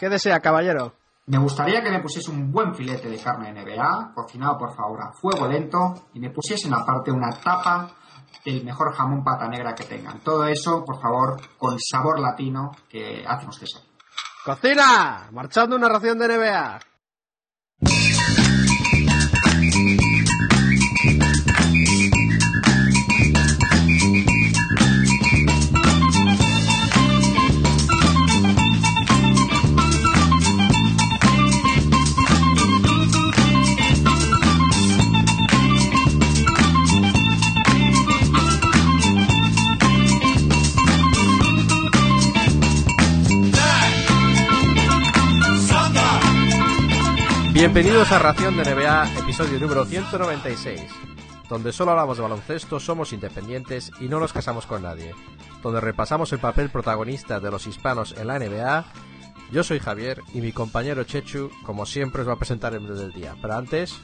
¿Qué desea, caballero? Me gustaría que me pusiese un buen filete de carne NBA, cocinado por favor a fuego lento, y me pusiesen aparte una tapa del mejor jamón pata negra que tengan. Todo eso, por favor, con sabor latino que hacen ustedes aquí. ¡Cocina! Marchando una ración de NBA. Bienvenidos a Ración de NBA, episodio número 196, donde solo hablamos de baloncesto, somos independientes y no nos casamos con nadie, donde repasamos el papel protagonista de los hispanos en la NBA. Yo soy Javier y mi compañero Chechu, como siempre, os va a presentar el menú del día. Pero antes,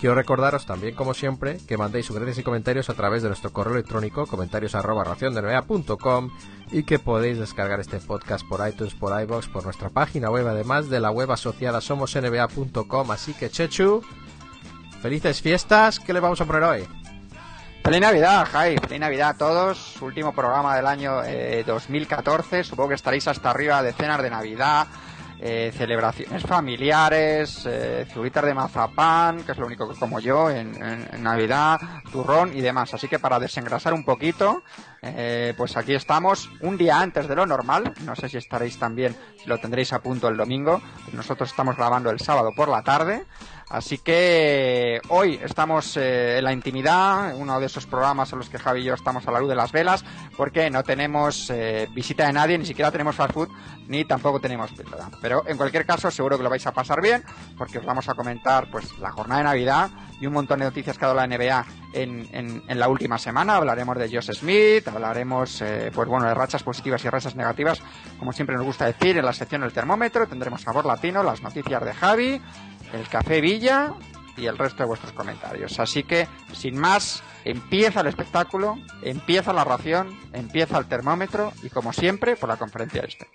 Quiero recordaros también, como siempre, que mandéis sugerencias y comentarios a través de nuestro correo electrónico comentarios arroba y que podéis descargar este podcast por iTunes, por iBox, por nuestra página web, además de la web asociada somosnba.com. Así que, Chechu, felices fiestas. ¿Qué le vamos a poner hoy? Feliz Navidad, Jai. Feliz Navidad a todos. Último programa del año 2014. Eh, Supongo que estaréis hasta arriba de cenas de Navidad eh, celebraciones familiares, eh, de mazapán, que es lo único que como yo en, Navidad, turrón y demás. Así que para desengrasar un poquito, eh, pues aquí estamos un día antes de lo normal. No sé si estaréis también, si lo tendréis a punto el domingo. Nosotros estamos grabando el sábado por la tarde. Así que hoy estamos eh, en la intimidad, uno de esos programas en los que Javi y yo estamos a la luz de las velas, porque no tenemos eh, visita de nadie, ni siquiera tenemos fast food, ni tampoco tenemos. Pero en cualquier caso, seguro que lo vais a pasar bien, porque os vamos a comentar pues la jornada de Navidad y un montón de noticias que ha dado la NBA en, en, la última semana. Hablaremos de Josh Smith, hablaremos eh, pues bueno de rachas positivas y rachas negativas, como siempre nos gusta decir, en la sección del termómetro. Tendremos sabor latino, las noticias de Javi el Café Villa y el resto de vuestros comentarios. Así que, sin más, empieza el espectáculo, empieza la ración, empieza el termómetro y, como siempre, por la conferencia este.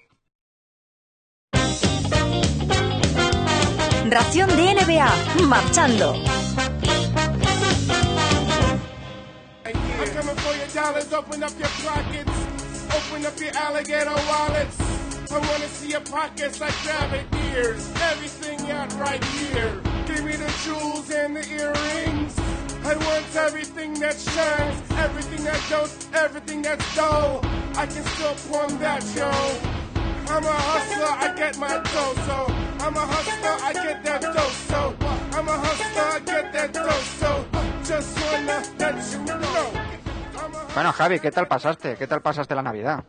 Ración de NBA, marchando. I wanna see your pockets like rabbit ears. Everything out right here. Give me the jewels and the earrings. I want everything that shines, everything that goes, everything that's dull. I can still plumb that, yo. I'm a hustler, I get my dough, so I'm a hustler, I get that dough, so I'm a hustler, I get that dough, so just wanna let you know. Bueno, Javi, ¿qué tal pasaste? ¿Qué tal pasaste la Navidad?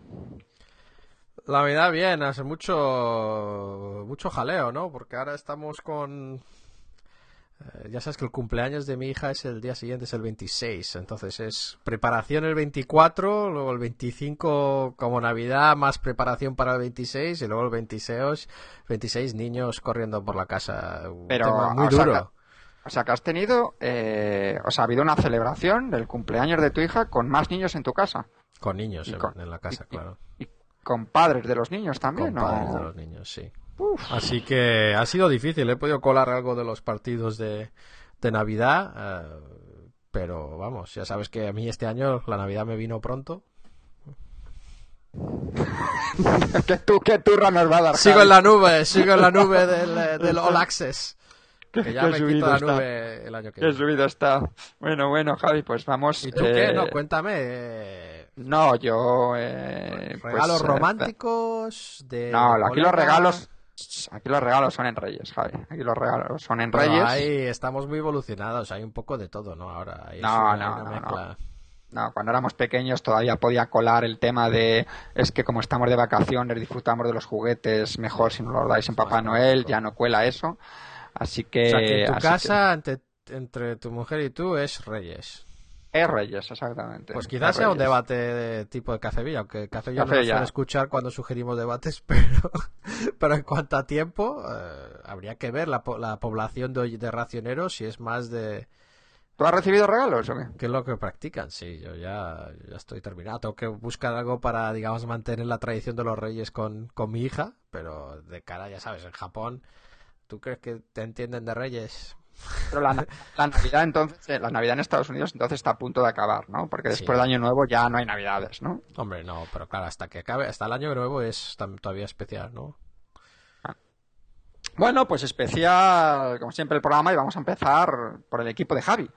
La Navidad bien, hace mucho mucho jaleo, ¿no? Porque ahora estamos con eh, ya sabes que el cumpleaños de mi hija es el día siguiente, es el 26, entonces es preparación el 24, luego el 25 como Navidad, más preparación para el 26 y luego el 26, 26 niños corriendo por la casa. Pero muy duro. o sea que has tenido, eh, o sea, ha habido una celebración del cumpleaños de tu hija con más niños en tu casa. Con niños en, la casa, claro con padres de los niños también, con padres de los niños, sí. Así que ha sido difícil, he podido colar algo de los partidos de, de Navidad, eh, pero vamos, ya sabes que a mí este año la Navidad me vino pronto. ¿Qué, tu, qué turra nos va a dar? Sigo en la nube, sigo en la nube del, del All Access. Que ya me quito la nube el año que viene. Qué subido está. Bueno, bueno, Javi, pues vamos. ¿Y tú qué? No, cuéntame. No, yo. Eh, pues, regalos eh, románticos. De no, aquí los regalos. Aquí los regalos son en Reyes, Javi. Aquí los regalos son en Reyes. ahí estamos muy evolucionados, hay un poco de todo, ¿no? Ahora no, no, no, no, cuando éramos pequeños todavía podía colar el tema de es que como estamos de vacaciones disfrutamos de los juguetes mejor si no los dais en Papá Noel, ya no cuela eso. Así que. O sea, que en tu casa, entre tu mujer y tú, es Reyes. Es Reyes, exactamente. Pues quizás sea un debate de tipo de Café aunque Café Villa no suele escuchar cuando sugerimos debates, pero, pero en cuanto a tiempo, eh, habría que ver la, la población de, de, racioneros si es más de, ¿Tú has recibido regalos o qué? ¿Qué es lo que practican? Sí, yo ya, ya estoy terminado. Tengo que buscar algo para, digamos, mantener la tradición de los reyes con, con mi hija, pero de cara, ya sabes, en Japón, ¿tú crees que te entienden de reyes? Pero la, la Navidad entonces, eh, la Navidad en Estados Unidos entonces está a punto de acabar, ¿no? Porque después Sí. del Año Nuevo ya no hay Navidades, ¿no? Hombre, no, pero claro, hasta que acabe, hasta el año nuevo es todavía especial, ¿no? Bueno, pues especial, como siempre, el programa y vamos a empezar por el equipo de Javi.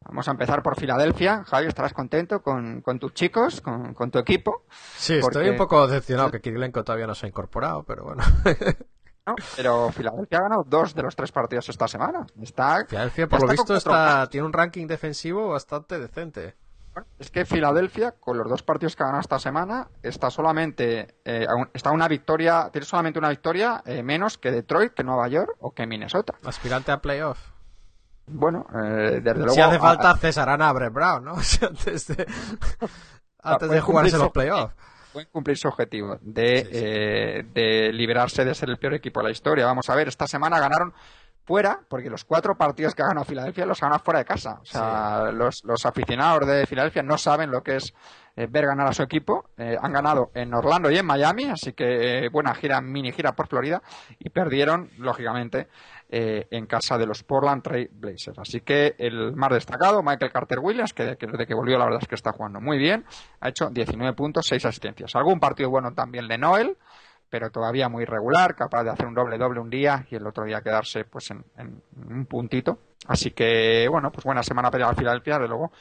Vamos a empezar por Filadelfia. Javi, estarás contento con, con tus chicos, con, con tu equipo. Sí, Porque- estoy un poco decepcionado que Kirilenko todavía no se ha incorporado, pero bueno. ¿no? Pero Filadelfia ha ganado dos de los tres partidos esta semana. Está, Filadelfia, por lo visto, está, tiene un ranking defensivo bastante decente. Bueno, es que Filadelfia, con los dos partidos que ha ganado esta semana, está solamente eh, a está una victoria, tiene solamente una victoria eh, menos que Detroit, que Nueva York o que Minnesota. Aspirante a playoff. Bueno, eh, desde luego. si hace a- falta, cesarán a Brett Brown, ¿no? Antes de, antes de jugarse los playoffs. Pueden cumplir su objetivo de, Sí, sí. eh, de liberarse de ser el peor equipo de la historia. Vamos a ver, esta semana ganaron fuera, porque los cuatro partidos que ha ganado Filadelfia los ha ganado fuera de casa. O sea, los, los aficionados de Filadelfia no saben lo que es eh, ver ganar a su equipo. Eh, han ganado en Orlando y en Miami, así que eh, buena gira, mini gira por Florida, y perdieron, lógicamente, eh, en casa de los Portland Trail Blazers. Así que el más destacado, Michael Carter Williams, que, desde que volvió la verdad es que está jugando muy bien, ha hecho 19 puntos, 6 asistencias. Algún partido bueno también de Noel, pero todavía muy regular, capaz de hacer un doble doble un día y el otro día quedarse pues en, en un puntito. Así que bueno, pues buena semana para Filadelfia, de luego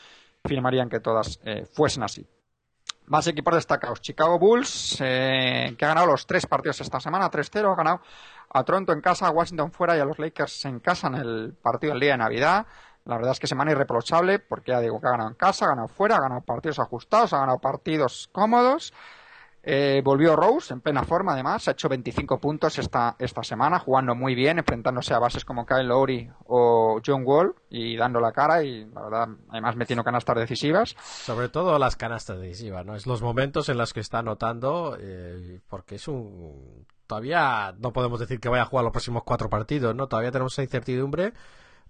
firmarían que todas eh, fuesen así. Más equipos destacados. Chicago Bulls, eh, que ha ganado los tres partidos esta semana, 3-0, ha ganado a Toronto en casa, a Washington fuera y a los Lakers en casa en el partido del día de Navidad. La verdad es que semana irreprochable, porque ya digo que ha ganado en casa, ha ganado fuera, ha ganado partidos ajustados, ha ganado partidos cómodos. Eh, volvió Rose en plena forma, además, ha hecho 25 puntos esta, esta semana, jugando muy bien, enfrentándose a bases como Kyle Lowry o John Wall y dando la cara y la verdad, además metiendo canastas decisivas. Sobre todo las canastas decisivas, ¿no? Es los momentos en los que está anotando, eh, porque es un... Todavía no podemos decir que vaya a jugar los próximos cuatro partidos, ¿no? Todavía tenemos esa incertidumbre,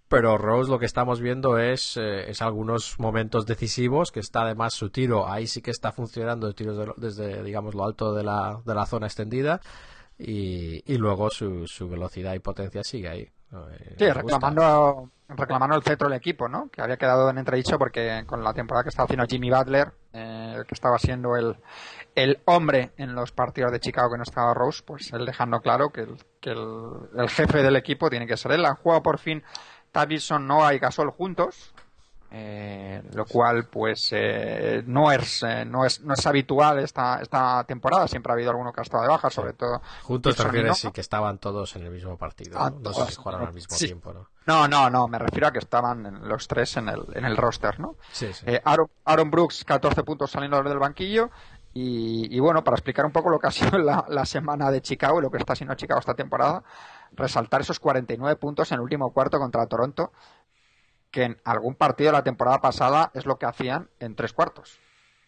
pero Rose lo que estamos viendo es, eh, es algunos momentos decisivos, que está además su tiro, ahí sí que está funcionando de lo- desde, digamos, lo alto de la, de la zona extendida, y, y luego su, su velocidad y potencia sigue ahí. Eh, Sí, reclamando, reclamando el cetro del equipo, ¿no? Que había quedado en entredicho porque con la temporada que estaba haciendo Jimmy Butler, eh, que estaba siendo el, el hombre en los partidos de Chicago que no estaba Rose, pues él dejando claro que el, que el, el jefe del equipo tiene que ser él. Han jugado por fin Tavison, Noah y Gasol juntos. eh, lo cual pues eh, no es eh, no es no es habitual esta esta temporada siempre ha habido alguno que ha estado de baja sobre todo Juntos te y refieres que estaban todos en el mismo partido, Ah, ¿no? Sé si jugaron al mismo Sí. tiempo, ¿no? No, no, no, me refiero a que estaban en- los tres en el, en el roster, ¿no? Sí, sí. Eh, Aaron, Aaron Brooks, 14 puntos saliendo del banquillo. Y, y bueno, para explicar un poco lo que ha sido la, la semana de Chicago y lo que está siendo Chicago esta temporada, resaltar esos 49 puntos en el último cuarto contra Toronto, que en algún partido de la temporada pasada es lo que hacían en tres cuartos.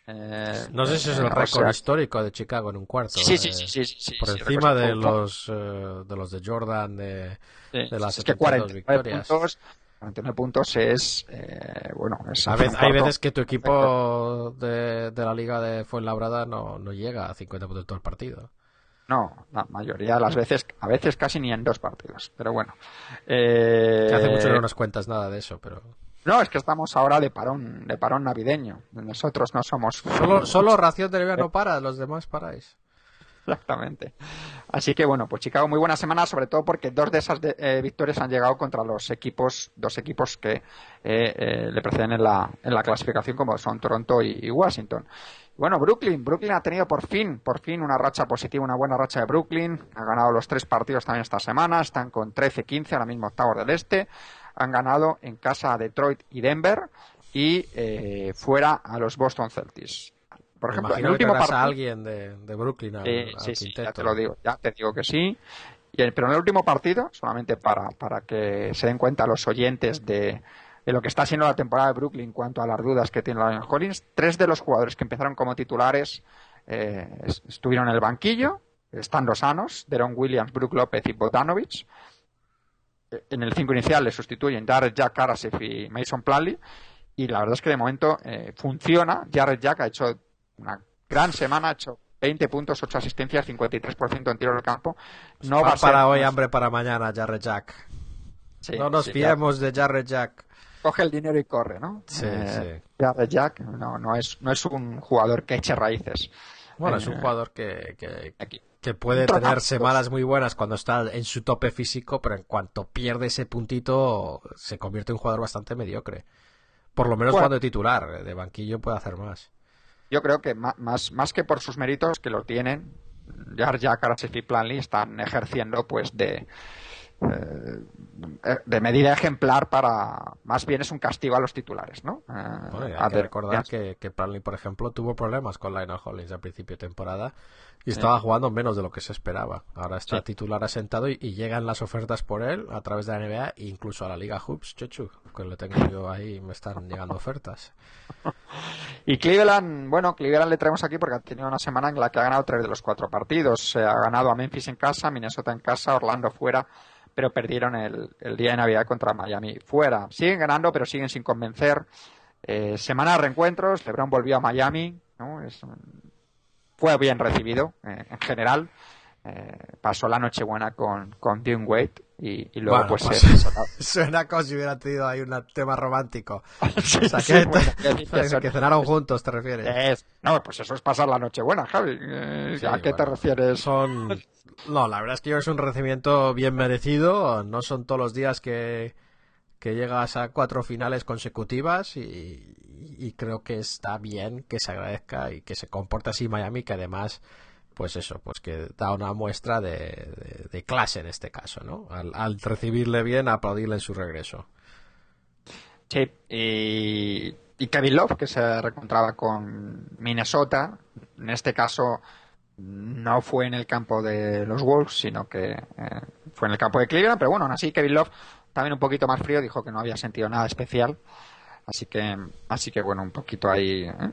Eh, No sé si es eh, el o récord sea, histórico de Chicago en un cuarto. Sí, sí, eh, sí, sí, sí, Por sí, encima de los, eh, de los de Jordan, de, de las es que 72 49 victorias. puntos, 49 puntos es, eh, bueno, es A hay veces que tu equipo de, de la liga de Fuenlabrada no, no llega a 50 puntos todo el partido. No, la mayoría de las veces, a veces casi ni en dos partidos, pero bueno. Eh, hace mucho que no nos cuentas nada de eso, pero... No, es que estamos ahora de parón, de parón navideño. Nosotros no somos. Solo, solo ración de no para, los demás paráis. Exactamente. Así que bueno, pues Chicago muy buena semana, sobre todo porque dos de esas de- eh, victorias han llegado contra los equipos, dos equipos que eh, eh, le preceden en la, en la clasificación, como son Toronto y, y Washington. Bueno, Brooklyn, Brooklyn ha tenido por fin, por fin una racha positiva, una buena racha de Brooklyn. Ha ganado los tres partidos también esta semana, están con 13-15, ahora mismo octavos del este. Han ganado en casa a Detroit y Denver y eh, fuera a los Boston Celtics. Por ejemplo, en el imagino que último traerás partido. a alguien de, de Brooklyn al, Sí, al sí, sí, ya te lo digo, ya te digo que sí. Y el- pero en el último partido, solamente para, para que se den cuenta los oyentes de, de lo que está siendo la temporada de Brooklyn en cuanto a las dudas que tiene Lion Hollins, tres de los jugadores que empezaron como titulares eh, es- estuvieron en el banquillo, estando sanos, Deron Williams, Brook López y Botanovich. en el 5 inicial le sustituyen Jared Jack, Karasif y Mason Plumlee. Y la verdad es que de momento eh, funciona. Jared Jack ha hecho una gran semana, ha hecho 20 puntos, 8 asistencias, 53% en tiro del campo. No va a ser, para hoy, hambre para mañana, Jared Jack. no nos fiemos de Jared Jack. Coge el dinero y corre, ¿no? Sí, eh, sí. Jared Jack no, no, es, no es un jugador que eche raíces. Bueno, es un eh, jugador que, que, que puede tener semanas muy buenas cuando está en su tope físico, pero en cuanto pierde ese puntito se convierte en un jugador bastante mediocre. Por lo menos cuando titular, de banquillo puede hacer más. Yo creo que más, más que por sus méritos, que lo tienen, Jar Jack, y Planley están ejerciendo pues de, eh, de medida ejemplar para más bien es un castigo a los titulares no eh, hay que recordar que, que por ejemplo tuvo problemas con Lionel Hollins al principio de temporada y estaba jugando menos de lo que se esperaba. Ahora está titular asentado y, llegan las ofertas por él a través de la NBA e incluso a la Liga Hoops Chechu que lo tengo yo ahí me están llegando ofertas. Y Cleveland bueno Cleveland le traemos aquí porque ha tenido una semana en la que ha ganado tres de los cuatro partidos. Se ha ganado a Memphis en casa Minnesota en casa Orlando fuera pero perdieron el, día de Navidad contra Miami fuera. Siguen ganando, pero siguen sin convencer. Eh, semana de reencuentros, LeBron volvió a Miami, fue bien recibido eh, en general. Eh, pasó la noche buena con, con Dean Wade y, luego pues, suena como si hubiera tenido ahí un tema romántico o sea, que, cenaron juntos te refieres no pues eso es pasar la noche buena Javi ¿a qué te refieres? son no, la verdad es que es un recibimiento bien merecido. No son todos los días que, que llegas a cuatro finales consecutivas y, creo que está bien que se agradezca y que se comporte así Miami, que además, pues eso, pues que da una muestra de, de, clase en este caso, ¿no? Al, recibirle bien, aplaudirle en su regreso. Sí, y, y Kevin Love, que se reencontraba con Minnesota, en este caso no fue en el campo de los Wolves, sino que eh, fue en el campo de Cleveland, pero bueno, aún así Kevin Love, también un poquito más frío, dijo que no había sentido nada especial, así que, así que bueno, un poquito ahí, ¿eh?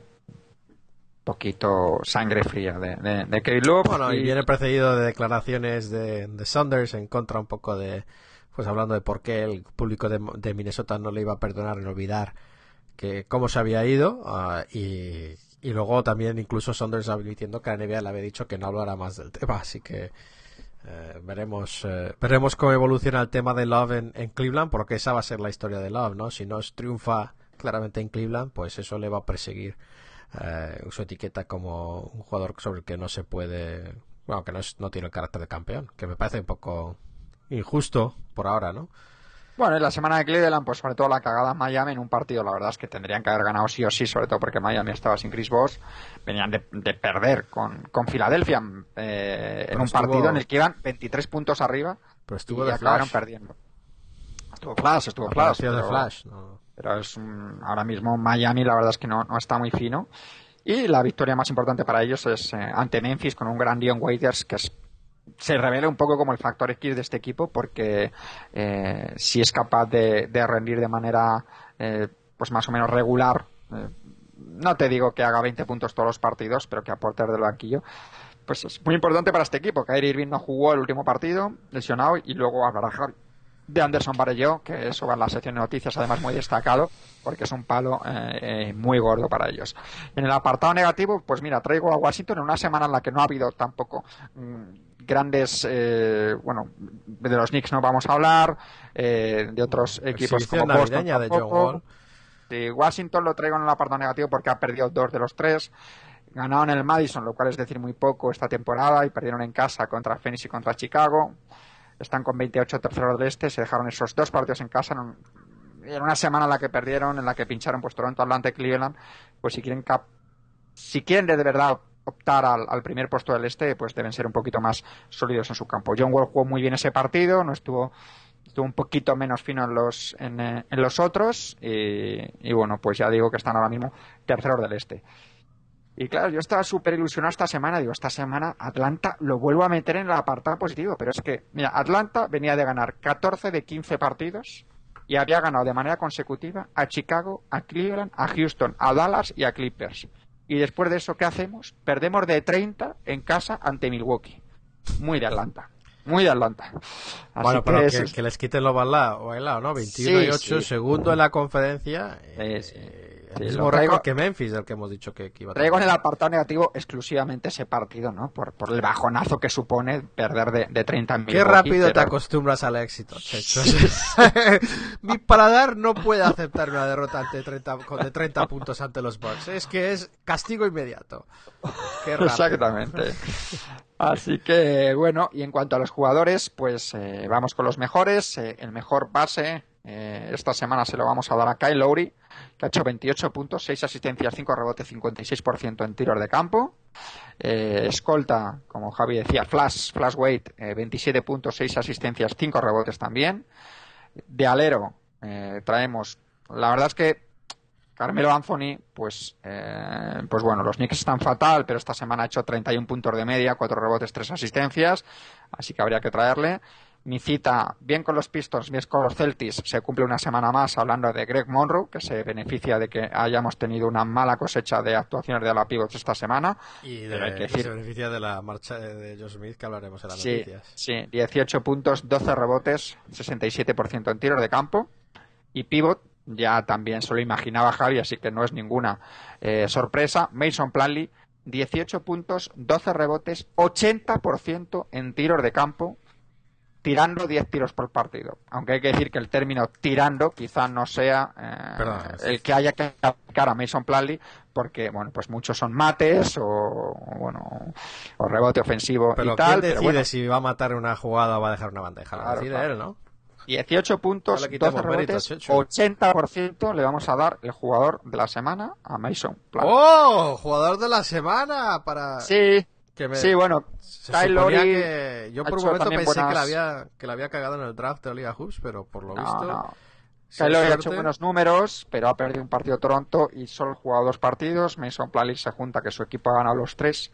poquito sangre fría de, Kevin Love. Bueno, y... viene precedido de declaraciones de, de, Saunders en contra un poco de, pues hablando de por qué el público de, Minnesota no le iba a perdonar en olvidar que cómo se había ido uh, y y luego también incluso Saunders admitiendo que la NBA le había dicho que no hablará más del tema, así que eh, veremos eh, veremos cómo evoluciona el tema de Love en, Cleveland, porque esa va a ser la historia de Love, ¿no? Si no triunfa claramente en Cleveland, pues eso le va a perseguir eh, su etiqueta como un jugador sobre el que no se puede, bueno, que no, no tiene el carácter de campeón, que me parece un poco injusto por ahora, ¿no? Bueno, en la semana de Cleveland, pues sobre todo la cagada en Miami en un partido, la verdad es que tendrían que haber ganado sí o sí, sobre todo porque Miami estaba sin Chris Bosh, venían de, perder con, con Filadelfia eh, en un partido en el que iban 23 puntos arriba pero estuvo y acabaron perdiendo. Estuvo Flash, estuvo Flash. Pero, de flash pero es ahora mismo Miami la verdad es que no, no está muy fino. Y la victoria más importante para ellos es eh, ante Memphis con un gran Dion Waiters que es se revela un poco como el factor X de este equipo porque eh, si es capaz de, rendir de manera eh, pues más o menos regular eh, no te digo que haga 20 puntos todos los partidos pero que aporte del banquillo pues es muy importante para este equipo Kyrie Irving no jugó el último partido lesionado y luego hablará de Anderson Barelló que eso va en la sección de noticias además muy destacado porque es un palo muy gordo para ellos en el apartado negativo pues mira traigo a Washington en una semana en la que no ha habido tampoco mm, grandes, eh, bueno, de los Knicks no vamos a hablar, eh, de otros equipos como Boston de De Washington lo traigo en el apartado negativo porque ha perdido dos de los tres. Ganaron en el Madison, lo cual es decir muy poco esta temporada, y perdieron en casa contra Phoenix y contra Chicago. Están con 28 terceros del este, se dejaron esos dos partidos en casa en, una semana en la que perdieron, en la que pincharon pues Toronto, Atlanta y Cleveland. Pues si quieren, si quieren de verdad optar al, primer puesto del este, pues deben ser un poquito más sólidos en su campo. John Wall jugó muy bien ese partido, no estuvo estuvo un poquito menos fino en los en, eh, los otros y, bueno, pues ya digo que están ahora mismo terceros del este. Y claro, yo estaba súper ilusionado esta semana. Digo, esta semana Atlanta lo vuelvo a meter en el apartado positivo. Pero es que, mira, Atlanta venía de ganar 14 de 15 partidos y había ganado de manera consecutiva a Chicago, a Cleveland, a Houston, a Dallas y a Clippers. Y después de eso, ¿qué hacemos? Perdemos de 30 en casa ante Milwaukee. Muy de Atlanta. muy de Atlanta. Así bueno, pero que que, es- que les quiten lo bailado, ¿no? 21 y Sí, 8, sí. segundo en la conferencia. Eh, sí. El mismo récord que Memphis, del que hemos dicho que, que iba a Traigo en el apartado negativo exclusivamente ese partido, ¿no? Por, por el bajonazo que supone perder de, de 30 en Qué rápido te acostumbras al éxito, Checho. Mi paladar no puede aceptar una derrota ante 30, con de 30 puntos ante los Bucks. Es que es castigo inmediato. Qué rápido. Exactamente. Así que, bueno, y en cuanto a los jugadores, pues eh, vamos con los mejores. Eh, el mejor base eh, esta semana se lo vamos a dar a Kyle Lowry, que ha hecho 28 puntos, 6 asistencias, 5 rebotes, 56% en tiros de campo. Eh, escolta, como Javi decía, Flash, Flash Weight, eh, 27 puntos, 6 asistencias, 5 rebotes también. De alero, eh, traemos, la verdad es que Carmelo Anthony, pues, pues bueno, los Knicks están fatal, pero esta semana ha hecho 31 puntos de media, 4 rebotes, 3 asistencias, así que habría que traerle. Mi cita, bien con los Pistons, bien con los Celtics, se cumple una semana más hablando de Greg Monroe, que se beneficia de que hayamos tenido una mala cosecha de actuaciones de la pivots esta semana. Y de, hay que se beneficia de la marcha de, de Joe Smith, que hablaremos en las Sí, noticias. sí, 18 puntos, 12 rebotes, 67% en tiros de campo. Y pivot, ya también se lo imaginaba Javi, así que no es ninguna eh, sorpresa. Mason Planley, 18 puntos, 12 rebotes, 80% en tiros de campo, tirando 10 tiros por partido. Aunque hay que decir que el término tirando quizá no sea eh, Perdón, sí. el que haya que aplicar a Mason Planley, porque bueno, pues muchos son mates o bueno, o rebote ofensivo Pero y tal. ¿quién pero decide bueno, si va a matar una jugada o va a dejar una bandeja? Claro, decide claro. él, ¿no? 18 puntos, No le quitemos 12 mérito, rebotes, Chechu. 80% le vamos a dar el jugador de la semana a Mason Planley. ¡Oh! Jugador de la semana para... Sí, que me- sí, bueno, Kyle suponía Lowry que... Yo por un momento pensé que, la había, que la había cagado en el draft de Liga Hoops, pero por lo no, visto... no. Kyle Lowry ha hecho buenos números, pero ha perdido un partido Toronto y solo ha jugado dos partidos. Mason Planley se junta que su equipo ha ganado los tres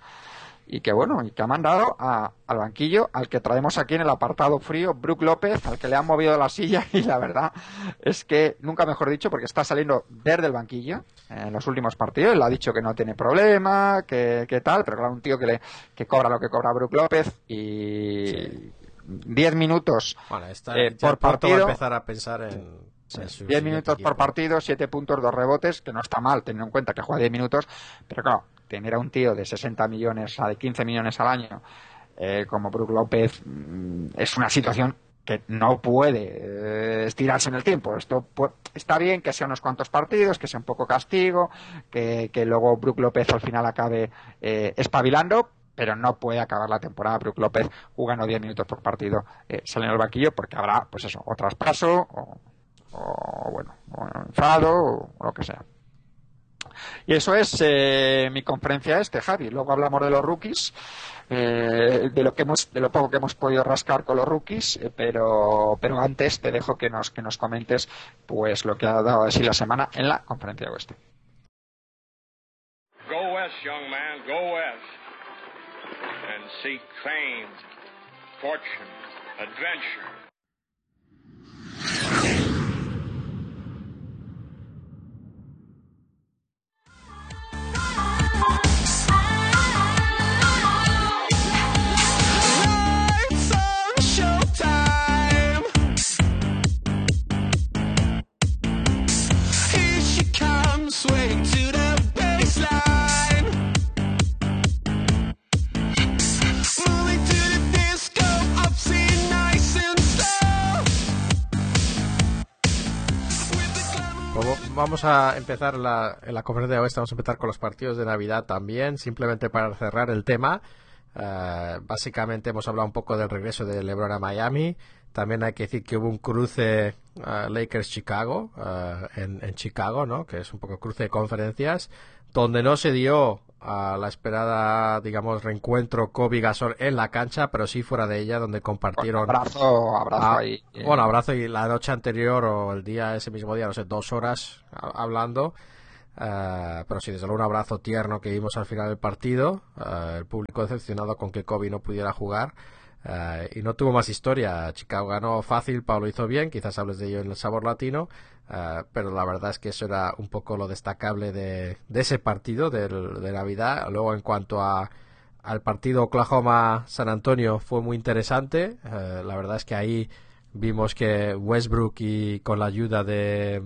y que bueno, y que ha mandado a- al banquillo al que traemos aquí en el apartado frío, Brook López, al que le han movido la silla y la verdad es que nunca mejor dicho porque está saliendo desde el banquillo en los últimos partidos, él ha dicho que no tiene problema, que, que tal, pero claro, un tío que le que cobra lo que cobra Brook López y 10 minutos Bueno, está, Eh, por pronto va a partido- empezar a pensar en... en su 10 siguiente minutos por partido, 7 puntos, 2 rebotes, que no está mal, teniendo en cuenta que juega 10 minutos, pero claro, tener a un tío de 60 millones, a de 15 millones al año, eh, como Brook López, mm, es una situación que no puede eh, estirarse en el tiempo. Esto pu- está bien que sea unos cuantos partidos, que sea un poco castigo, que, que luego Brook López al final acabe eh, espabilando, pero no puede acabar la temporada Brook López jugando 10 minutos por partido eh, saliendo del banquillo porque habrá, pues eso, o traspaso o, o bueno, o enfado o lo que sea. Y eso es eh, mi conferencia este, Javi. Luego hablamos de los rookies, eh, de lo que hemos, de lo poco que hemos podido rascar con los rookies, eh, pero, pero antes te dejo que nos, que nos comentes, pues lo que ha dado así la semana en la conferencia oeste. Go west, young man, go west. And seek fame, fortune, adventure. Vamos a empezar la, en la conferencia de oeste, vamos a empezar con los partidos de Navidad también, simplemente para cerrar el tema. Eh, básicamente hemos hablado un poco del regreso de LeBron a Miami. También hay que decir que hubo un cruce eh, Lakers-Chicago eh, en, en Chicago, ¿no? Que es un poco cruce de conferencias, donde no se dio a la esperada, digamos, reencuentro Kobe Gasol en la cancha, pero sí fuera de ella, donde compartieron Abrazo, abrazo Ah, ahí. Bueno, abrazo y la noche anterior o el día, ese mismo día, no sé, dos horas hablando. Eh, pero sí, desde luego un abrazo tierno que vimos al final del partido. Eh, el público decepcionado con que Kobe no pudiera jugar. Eh, y no tuvo más historia. Chicago ganó fácil, Pablo hizo bien. Quizás hables de ello en el sabor latino. eh, pero la verdad es que eso era un poco lo destacable de, de ese partido del- de Navidad. Luego, en cuanto a, al partido Oklahoma-San Antonio fue muy interesante. Eh, la verdad es que ahí vimos que Westbrook y con la ayuda de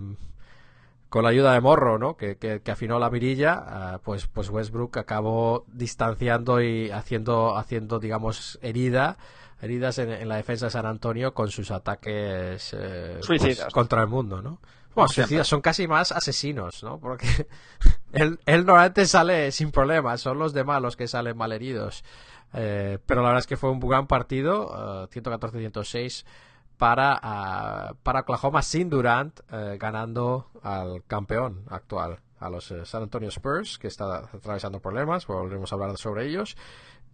con la ayuda de Morro, ¿no? Que, que, afinó la mirilla, eh, pues, pues Westbrook acabó distanciando y haciendo, haciendo digamos, herida, heridas en, la defensa de San Antonio con sus ataques eh, pues, contra el mundo, ¿no? Bueno, suicidas son casi más asesinos, ¿no? Porque él, él normalmente sale sin problemas, son los demás los que salen malheridos. Eh, pero la verdad es que fue un gran partido, 114-106 para, ah, para Oklahoma sin Durant eh, ganando al campeón actual, a los eh, San Antonio Spurs, que está atravesando problemas, volveremos a hablar sobre ellos.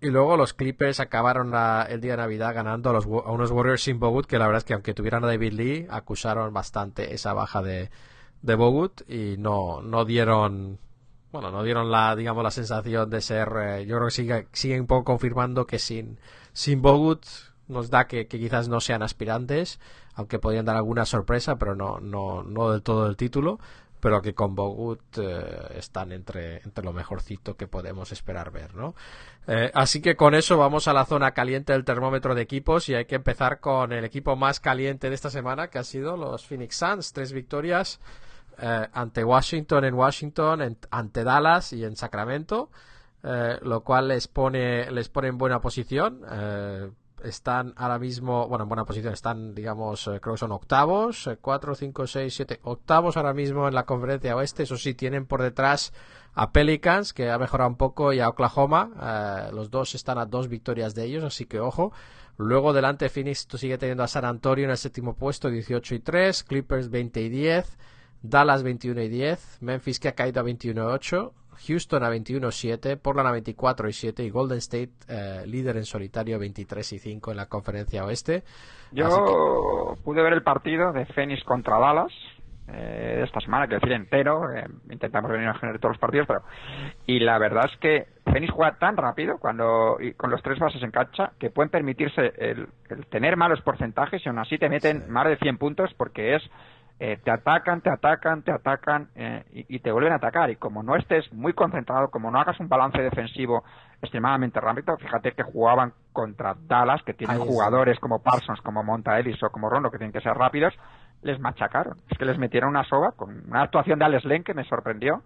Y luego los Clippers acabaron el día de Navidad ganando a, los, a unos Warriors sin Bogut, que la verdad es que aunque tuvieran a David Lee, acusaron bastante esa baja de, de Bogut y no, no dieron bueno, no dieron la, digamos, la sensación de ser, eh, yo creo que sigue, siguen un poco confirmando que sin, sin Bogut nos da que, quizás no sean aspirantes, aunque podrían dar alguna sorpresa, pero no, no, no del todo el título, pero que con Bogut eh, están entre, entre lo mejorcito que podemos esperar ver, ¿no? Eh, así que con eso vamos a la zona caliente del termómetro de equipos y hay que empezar con el equipo más caliente de esta semana, que ha sido los Phoenix Suns, tres victorias eh, ante Washington en Washington, ante Dallas y en Sacramento. lo cual les pone les pone en buena posición están ahora mismo, bueno, en buena posición, están, digamos, eh, creo que son octavos, 4, 5, 6, 7, octavos ahora mismo en la conferencia oeste, eso sí, tienen por detrás a Pelicans, que ha mejorado un poco, y a Oklahoma, eh, los dos están a dos victorias de ellos, así que ojo. Luego delante Phoenix sigue teniendo a San Antonio en el séptimo puesto, 18 y 3, Clippers 20 y 10, Dallas 21 y 10, Memphis que ha caído a 21 y 8, Houston a 21-7, Portland a 24 y 7 y Golden State eh, líder en solitario 23 y 5 en la conferencia oeste. Yo pude ver el partido de Phoenix contra Dallas eh, esta semana, que decir entero, eh, intentamos venir a generar todos los partidos, pero y la verdad es que Phoenix juega tan rápido cuando y con los tres bases en cancha que pueden permitirse el, tener malos porcentajes y aún así te meten más de 100 puntos porque es eh, te atacan, te atacan, te atacan eh, y, te vuelven a atacar. Y como no estés muy concentrado, como no hagas un balance defensivo extremadamente rápido, fíjate que jugaban contra Dallas, que tienen jugadores como Parsons, como Monta Ellis o como Rondo, que tienen que ser rápidos, les machacaron. Es que les metieron una soba con una actuación de Alex Len que me sorprendió.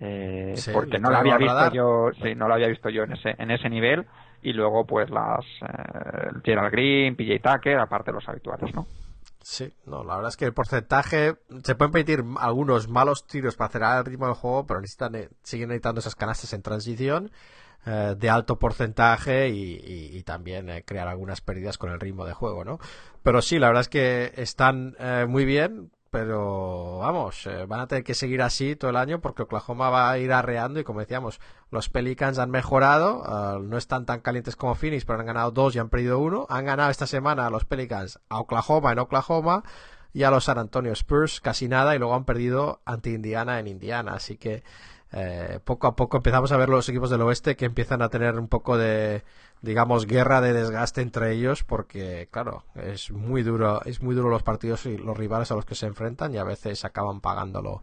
Eh, porque no la había visto yo sí, no lo había visto yo en ese en ese nivel y luego pues las eh, Gerald Green, PJ Tucker aparte de los habituales no Sí, no, la verdad es que el porcentaje se pueden pedir algunos malos tiros para acelerar el ritmo del juego, pero necesitan, eh, siguen necesitando esas canastas en transición eh, de alto porcentaje y, también eh, crear algunas pérdidas con el ritmo de juego, ¿no? Pero sí, la verdad es que están muy bien, pero vamos, eh, van a tener que seguir así todo el año porque Oklahoma va a ir arreando y como decíamos, los Pelicans han mejorado, eh, no están tan calientes como Phoenix, pero han ganado dos y han perdido uno. Han ganado esta semana a los Pelicans a Oklahoma en Oklahoma y a los San Antonio Spurs casi nada y luego han perdido ante Indiana en Indiana, así que eh, poco a poco empezamos a ver los equipos del oeste que empiezan a tener un poco de digamos, guerra de desgaste entre ellos porque, claro, es muy duro, es muy duro los partidos y los rivales a los que se enfrentan y a veces acaban pagándolo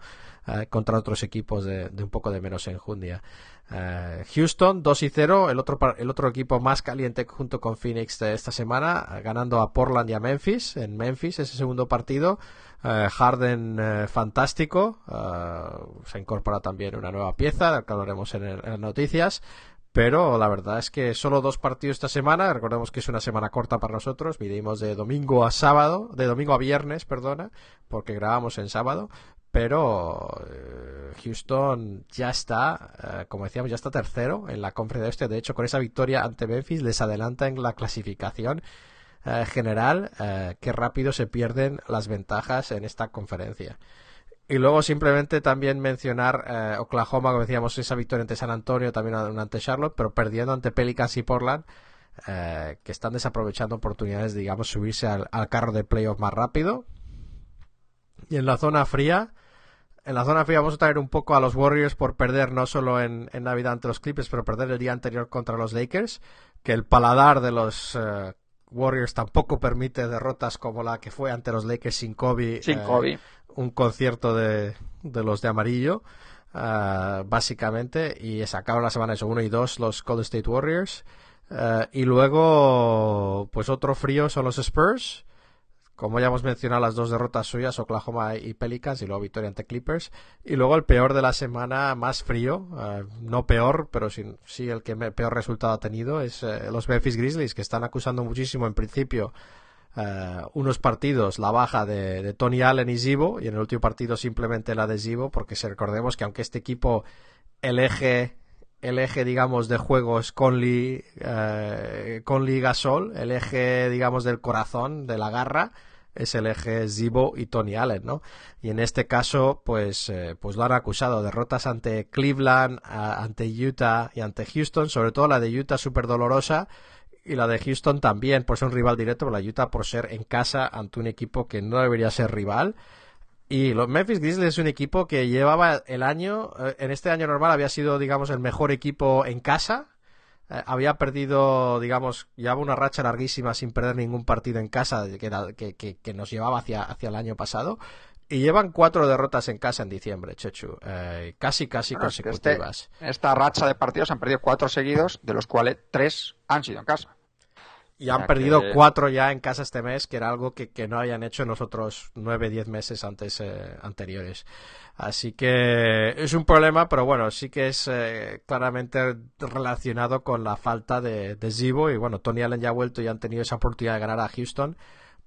eh, contra otros equipos de, un poco de menos enjundia. Eh, Houston 2 y 0, el otro, el otro equipo más caliente junto con Phoenix de esta semana, ganando a Portland y a Memphis, en Memphis ese segundo partido. Eh, Harden fantástico, se incorpora también una nueva pieza, de que hablaremos en las noticias. Pero la verdad es que solo dos partidos esta semana. Recordemos que es una semana corta para nosotros. Midimos de domingo a sábado, de domingo a viernes, perdona, porque grabamos en sábado. Pero eh, Houston ya está, eh, como decíamos, ya está tercero en la conferencia este. De hecho, con esa victoria ante Memphis les adelanta en la clasificación eh, general. qué rápido se pierden las ventajas en esta conferencia. Y luego simplemente también mencionar eh, Oklahoma, como decíamos, esa victoria ante San Antonio, también ante Charlotte, pero perdiendo ante Pelicans y Portland, eh, que están desaprovechando oportunidades, digamos, subirse al, carro de playoff más rápido. Y en la zona fría, en la zona fría vamos a traer un poco a los Warriors por perder no solo en, Navidad ante los Clippers, pero perder el día anterior contra los Lakers, que el paladar de los eh, Warriors tampoco permite derrotas como la que fue ante los Lakers sin Kobe. Sin Kobe un concierto de, de los de amarillo. uh, básicamente, y sacaron la semana eso, 1 y 2 los Golden State Warriors. Uh, y luego, pues otro frío son los Spurs. Como ya hemos mencionado, las dos derrotas suyas, Oklahoma y Pelicans, y luego victoria ante Clippers. Y luego el peor de la semana, más frío, uh, no peor, pero sí, sí, el que peor resultado ha tenido, es los Memphis Grizzlies, que están acusando muchísimo en principio Uh, unos partidos la baja de, de, Tony Allen y Zibo y en el último partido simplemente la de Zibo porque si recordemos que aunque este equipo el eje el eje digamos de juego es Conley, uh, Conley Gasol el eje digamos del corazón de la garra es el eje Zibo y Tony Allen, ¿no? Y en este caso, pues, eh, pues lo han acusado. Derrotas ante Cleveland, a, ante Utah y ante Houston, sobre todo la de Utah súper dolorosa, y la de Houston también por ser un rival directo, pero la Utah por ser en casa ante un equipo que no debería ser rival. Y los Memphis Grizzlies es un equipo que llevaba el año, eh, en este año normal había sido, digamos, el mejor equipo en casa. Eh, había perdido, digamos, llevaba una racha larguísima sin perder ningún partido en casa que, que, que, nos llevaba hacia, hacia el año pasado. Y llevan cuatro derrotas en casa en diciembre, Chechu. Eh, casi, casi bueno, consecutivas. Este, esta racha de partidos han perdido cuatro seguidos, de los cuales tres han sido en casa. Y han perdido que... cuatro ya en casa este mes, que era algo que, que no habían hecho en los otros nueve, diez meses antes eh, anteriores. Así que es un problema, pero bueno, sí que es eh, claramente relacionado con la falta de, de Zibo. Y bueno, Tony Allen ya ha vuelto y han tenido esa oportunidad de ganar a Houston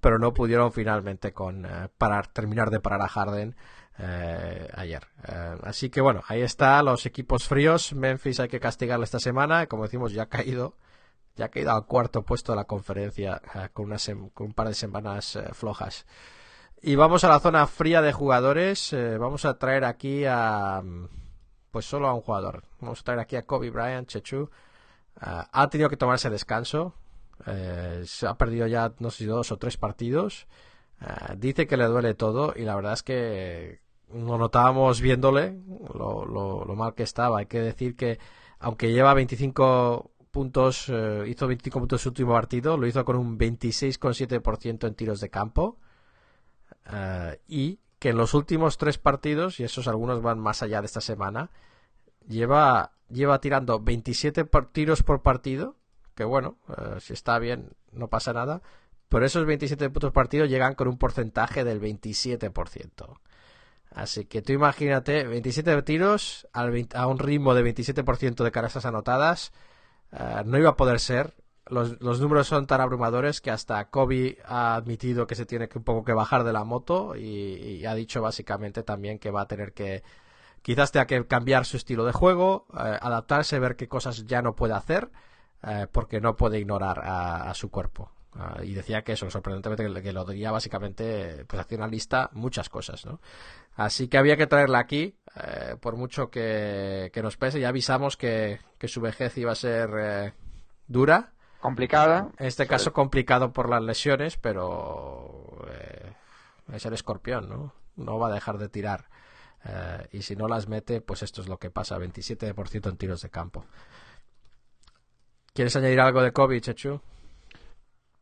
pero no pudieron finalmente con eh, parar, terminar de parar a Harden eh, ayer. Eh, así que bueno, ahí está los equipos fríos. Memphis hay que castigarle esta semana. Como decimos, ya ha caído, ya ha caído al cuarto puesto de la conferencia con, una con un par de semanas flojas. Y vamos a la zona fría de jugadores. Vamos a traer aquí a pues solo a un jugador. Vamos a traer aquí a Kobe Bryant, Chechu. ha tenido que tomarse descanso eh, se ha perdido ya, no sé si dos o tres partidos. Eh, dice que le duele todo y la verdad es que lo notábamos viéndole lo, mal que estaba. Hay que decir que aunque lleva 25 puntos, eh, hizo 25 puntos en su último partido, lo hizo con un 26,7% en tiros de campo. Y que en los últimos tres partidos, y esos algunos van más allá de esta semana, lleva, lleva tirando 27 por tiros por partido que bueno, eh, si está bien, no pasa nada. Pero esos 27 puntos partidos llegan con un porcentaje del 27%. Así que tú imagínate, 27 tiros al 20, a un ritmo de 27% de canastas anotadas, uh, no iba a poder ser. Los, números son tan abrumadores que hasta Kobe ha admitido que se tiene que un poco que bajar de la moto y, ha dicho básicamente también que va a tener que quizás tenga que cambiar su estilo de juego, uh, adaptarse, ver qué cosas ya no puede hacer eh, porque no puede ignorar a, a su cuerpo. Uh, y decía que eso, sorprendentemente, que, que lo diría básicamente, pues hacía una lista, muchas cosas, ¿no? Así que había que traerla aquí, eh, por mucho que, que, nos pese, ya avisamos que, que, su vejez iba a ser eh, dura. Complicada. En este caso complicado por las lesiones, pero eh, es el escorpión, ¿no? No va a dejar de tirar. Eh, y si no las mete, pues esto es lo que pasa, 27% en tiros de campo. ¿Quieres añadir algo de Kobe, Chechu?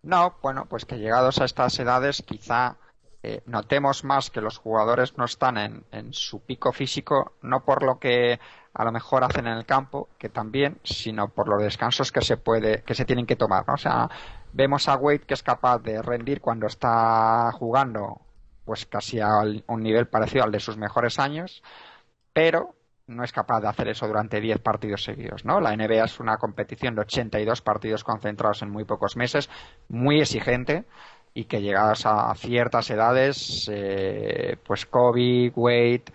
No, bueno, pues que llegados a estas edades quizá eh, notemos más que los jugadores no están en, su pico físico, no por lo que a lo mejor hacen en el campo, que también, sino por los descansos que se puede, que se tienen que tomar. O sea, vemos a Wade que es capaz de rendir cuando está jugando, pues casi a un nivel parecido al de sus mejores años, pero no es capaz de hacer eso durante 10 partidos seguidos, ¿no? La NBA es una competición de 82 partidos concentrados en muy pocos meses, muy exigente y que llegadas a ciertas edades, eh, pues Kobe, Wade,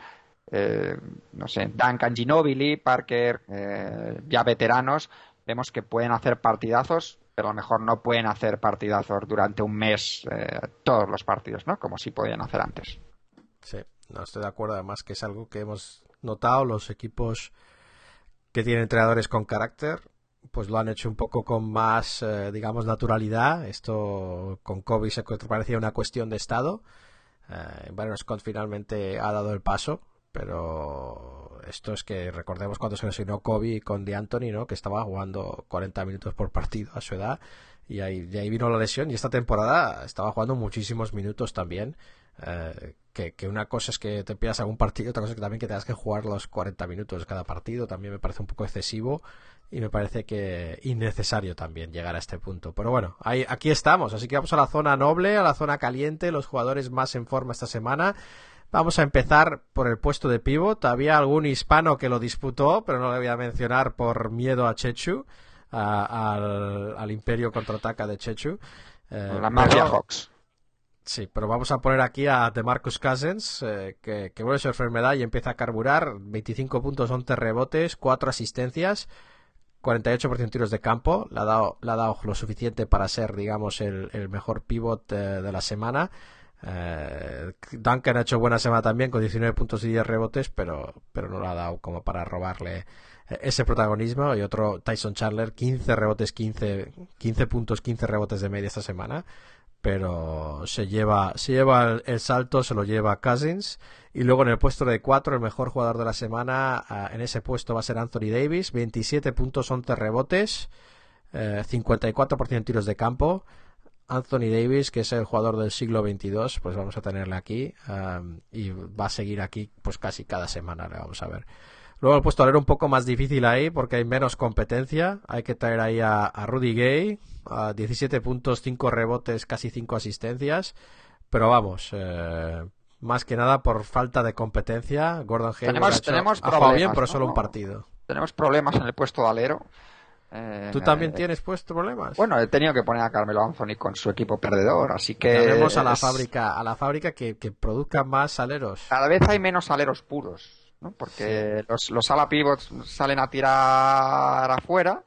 eh, no sé, Duncan Ginobili, Parker, eh, ya veteranos, vemos que pueden hacer partidazos, pero a lo mejor no pueden hacer partidazos durante un mes eh, todos los partidos, ¿no? Como si podían hacer antes. Sí, no estoy de acuerdo, además que es algo que hemos notado, los equipos que tienen entrenadores con carácter, pues lo han hecho un poco con más, eh, digamos, naturalidad. Esto con Kobe se parecía una cuestión de estado. Eh, Scott finalmente ha dado el paso, pero esto es que recordemos cuando se lesionó Kobe con De ¿no? Que estaba jugando 40 minutos por partido a su edad y ahí, y ahí vino la lesión y esta temporada estaba jugando muchísimos minutos también. Eh, que, que, una cosa es que te pillas algún partido, otra cosa es que también que tengas que jugar los 40 minutos cada partido, también me parece un poco excesivo y me parece que innecesario también llegar a este punto. Pero bueno, ahí, aquí estamos, así que vamos a la zona noble, a la zona caliente, los jugadores más en forma esta semana. Vamos a empezar por el puesto de pivot. Había algún hispano que lo disputó, pero no le voy a mencionar por miedo a Chechu, al, al, imperio contraataca de Chechu. Eh, la Magia Hawks. Sí, pero vamos a poner aquí a DeMarcus Cousins, eh, que, que vuelve su enfermedad y empieza a carburar. 25 puntos, 11 rebotes, 4 asistencias, 48% tiros de campo. Le ha, dado, le ha dado lo suficiente para ser, digamos, el, mejor pivot eh, de la semana. Eh, Duncan ha hecho buena semana también con 19 puntos y 10 rebotes, pero, pero no lo ha dado como para robarle eh, ese protagonismo. Y otro Tyson Chandler, 15 rebotes, 15, 15 puntos, 15 rebotes de media esta semana. Pero se lleva, se lleva el, salto, se lo lleva Cousins. Y luego en el puesto de 4, el mejor jugador de la semana, uh, en ese puesto va a ser Anthony Davis, 27 puntos, 11 rebotes, eh, 54% tiros de campo. Anthony Davis, que es el jugador del siglo XXII, pues vamos a tenerle aquí um, y va a seguir aquí pues casi cada semana, le vamos a ver. Luego el puesto alero un poco más difícil ahí porque hay menos competencia. Hay que traer ahí a, a Rudy Gay, a 17 puntos, 5 rebotes, casi 5 asistencias. Pero vamos, eh, más que nada por falta de competencia. Gordon Hayward tenemos, ha, hecho, tenemos ha jugado bien, pero ¿no? solo un partido. Tenemos problemas en el puesto de alero. Eh, ¿Tú también eh, tienes puesto problemas? Bueno, he tenido que poner a Carmelo Anthony con su equipo perdedor, así que tenemos a la es... fábrica, a la fábrica que, que, produzca más aleros. Cada vez hay menos aleros puros, ¿no? Porque sí. los, los ala pivots salen a tirar afuera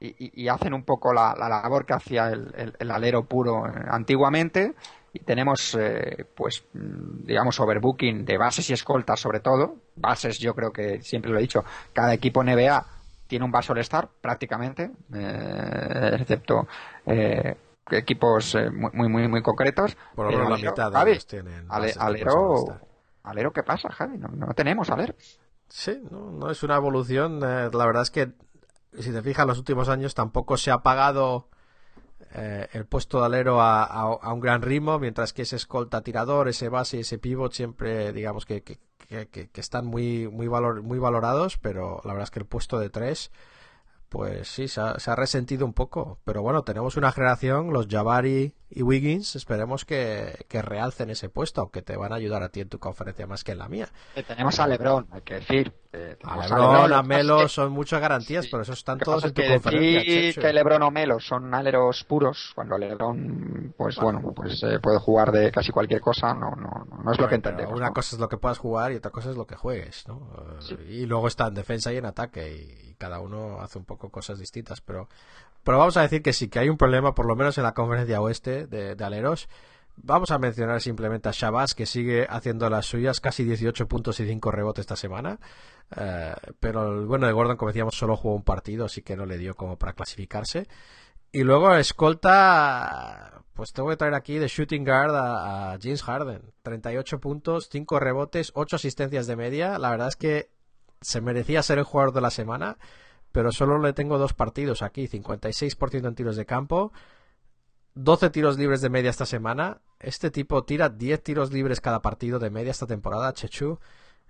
y, y, y hacen un poco la, la labor que hacía el, el, el, alero puro antiguamente. Y tenemos, eh, pues, digamos, overbooking de bases y escoltas, sobre todo. Bases, yo creo que siempre lo he dicho, cada equipo NBA tiene un base all-star prácticamente, eh, excepto eh, equipos eh, muy, muy, muy concretos. Por lo menos la mitad de ellos tienen. Ale, alero, alero, ¿qué pasa, Javi? No, no tenemos alero. Sí, no, es una evolución. Eh, la verdad es que, si te fijas, en los últimos años tampoco se ha pagado eh, el puesto de alero a, un gran ritmo, mientras que ese escolta tirador, ese base y ese pivot siempre, digamos que, que, que, que están muy, muy valorados, pero la verdad es que el puesto de tres, pues sí, se ha, se ha, resentido un poco. Pero bueno, tenemos una generación, los Jabari y Wiggins, esperemos que, que, realcen ese puesto, aunque te van a ayudar a ti en tu conferencia más que en la mía. Tenemos a Lebron, hay que decir. Eh, a Lebron, a, Melo que... son muchas garantías, sí. por eso están todos en tu que conferencia. Decir que Lebron o Melo son aleros puros, cuando Lebron, pues bueno, bueno pues eh, puede jugar de casi cualquier cosa, no, no, no es lo que entendemos. Una ¿no? cosa es lo que puedas jugar y otra cosa es lo que juegues, ¿no? Sí. Y luego está en defensa y en ataque, y, y cada uno hace un poco cosas distintas, pero pero vamos a decir que sí, que hay un problema, por lo menos en la conferencia oeste de, de aleros. Vamos a mencionar simplemente a Shabazz, que sigue haciendo las suyas, casi 18 puntos y 5 rebotes esta semana. Uh, pero bueno de Gordon, como decíamos, solo jugó un partido, así que no le dio como para clasificarse. Y luego escolta, pues tengo que traer aquí de shooting guard a, a James Harden. 38 puntos, 5 rebotes, 8 asistencias de media. La verdad es que se merecía ser el jugador de la semana pero solo le tengo dos partidos aquí, 56% en tiros de campo, 12 tiros libres de media esta semana. Este tipo tira 10 tiros libres cada partido de media esta temporada, Chechu.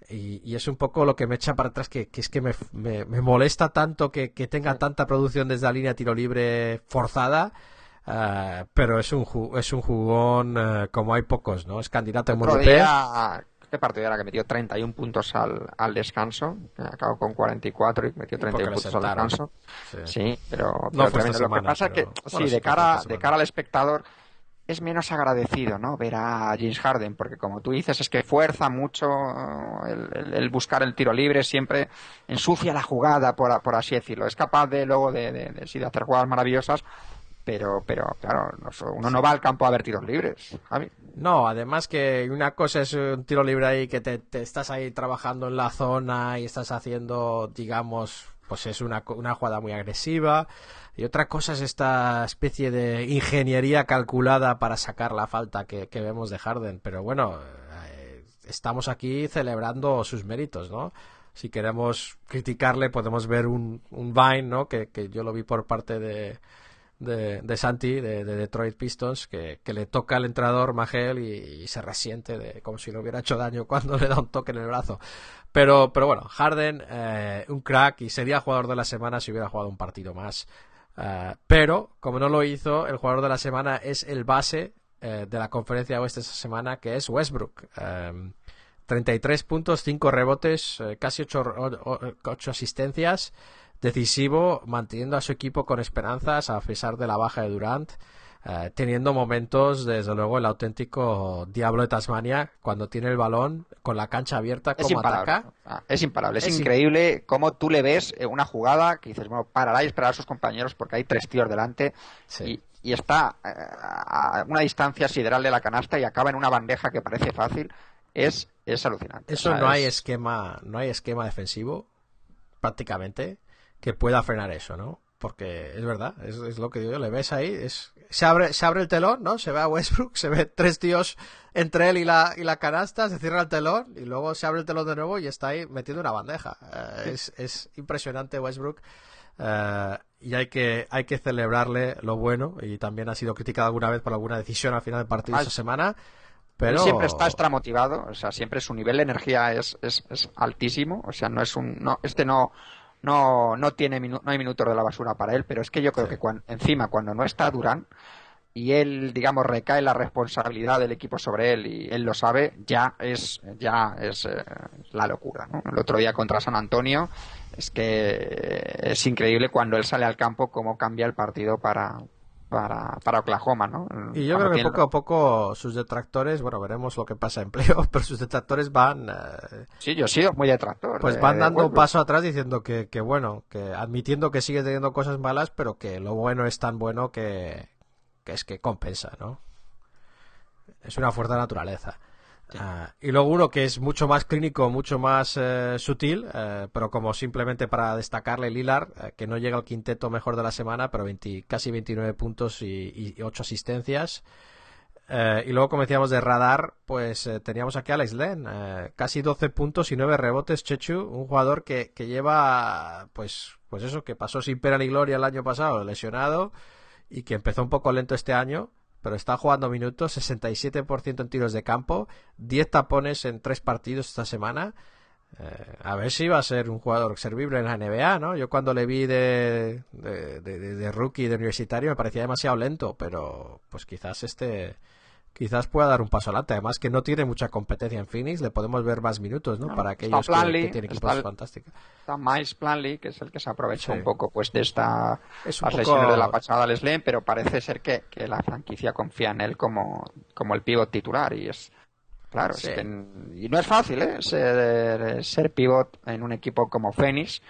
Y, y, es un poco lo que me echa para atrás, que, que es que me, me, me, molesta tanto que, que tenga tanta producción desde la línea tiro libre forzada. Uh, pero es un, es un jugón uh, como hay pocos, ¿no? Es candidato en MVP este partido era que metió 31 puntos al, al descanso, acabó con 44 y metió 31 puntos al descanso. Sí, sí pero, no pero semana, lo que pasa pero... es que bueno, sí, de cara, de cara al espectador es menos agradecido, ¿no? Ver a James Harden, porque como tú dices, es que fuerza mucho el, el, buscar el tiro libre, siempre ensucia la jugada, por, por así decirlo. Es capaz de luego de, de, de, de hacer jugadas maravillosas, pero, pero claro, uno no va al campo a ver tiros libres. No, además que una cosa es un tiro libre ahí que te, te, estás ahí trabajando en la zona y estás haciendo, digamos, pues es una, una jugada muy agresiva. Y otra cosa es esta especie de ingeniería calculada para sacar la falta que, vemos de Harden. Pero bueno, eh, estamos aquí celebrando sus méritos, ¿no? Si queremos criticarle, podemos ver un, un Vine, ¿no? Que, yo lo vi por parte de, de, Santi, de, de Detroit Pistons, que, le toca al entrenador Magel y, se resiente de como si no hubiera hecho daño cuando le da un toque en el brazo. Pero, pero bueno, Harden, eh, un crack y sería jugador de la semana si hubiera jugado un partido más. Eh, pero, como no lo hizo, el jugador de la semana es el base eh, de la conferencia oeste esta semana, que es Westbrook. Eh, 33 puntos, 5 rebotes, eh, casi 8, asistencias. Decisivo, manteniendo a su equipo con esperanzas a pesar de la baja de Durant. Eh, teniendo momentos, desde luego, el auténtico diablo de Tasmania, cuando tiene el balón con la cancha abierta, Es como imparable. ataca. Ah, Es imparable. Es, Es in- increíble cómo tú le ves eh, una jugada que dices, bueno, parará y esperará a sus compañeros porque hay tres tíos delante Sí. y, y está eh, a una distancia sideral de la canasta y acaba en una bandeja que parece fácil. Es, es alucinante. Eso O sea, no hay es- esquema, no hay esquema defensivo, prácticamente, que pueda frenar eso, ¿no? Porque es verdad, es, es lo que digo, yo, le ves ahí, es, se abre, se abre el telón, ¿no? Se ve a Westbrook, se ve tres tíos entre él y la, y la canasta, se cierra el telón y luego se abre el telón de nuevo y está ahí metiendo una bandeja. Eh, es, es impresionante Westbrook. eh, y hay que, hay que celebrarle lo bueno y también ha sido criticado alguna vez por alguna decisión al final del partido Ah, esta semana. Él Pero siempre está extra motivado, o sea, siempre su nivel de energía es, es, es altísimo, o sea, no es un, no, este no, no, no tiene, minu- no hay minutos de la basura para él, pero es que yo creo Sí. que encima cuando no está Durán y él, digamos, recae la responsabilidad del equipo sobre él y él lo sabe, ya es, ya es eh, la locura, ¿no? El otro día contra San Antonio es que es increíble cuando él sale al campo cómo cambia el partido para, para, para Oklahoma, ¿no? Y yo Cuando creo que tiene- poco a poco sus detractores, bueno, veremos lo que pasa en playoff, pero sus detractores van, eh, Sí, yo he sido muy detractor. pues de- van de dando un paso atrás diciendo que, que bueno, que admitiendo que sigue teniendo cosas malas, pero que lo bueno es tan bueno que, que es que compensa, ¿no? Es una fuerza de naturaleza. Ah, y luego uno que es mucho más clínico, mucho más eh, sutil, eh, pero como simplemente para destacarle Lilar, eh, que no llega al quinteto mejor de la semana, pero 20 casi 29 puntos y, y 8 asistencias. Y luego, como decíamos de radar, pues teníamos aquí a Alex Len, casi 12 puntos y 9 rebotes, Chechu, un jugador que, que lleva, pues, pues eso, que pasó sin pena ni gloria el año pasado, lesionado, y que empezó un poco lento este año, pero está jugando minutos, 67% en tiros de campo, 10 tapones en 3 partidos esta semana. Eh, a ver si va a ser un jugador servible en la NBA, ¿no? Yo cuando le vi de, de, de- de- rookie, de universitario, me parecía demasiado lento, pero pues quizás este quizás pueda dar un paso adelante. Además que no tiene mucha competencia en Phoenix, le podemos ver más minutos, ¿no? Para está aquellos que, que tienen está equipos el- fantásticos. está Miles Planley, que es el que se aprovecha Sí. un poco pues de esta Es un poco- de la pasada Les Len, pero parece ser que, que la franquicia confía en él como, como el pivot titular y es claro, Sí. es que y no es fácil, ¿eh? ser, ser pivot en un equipo como Phoenix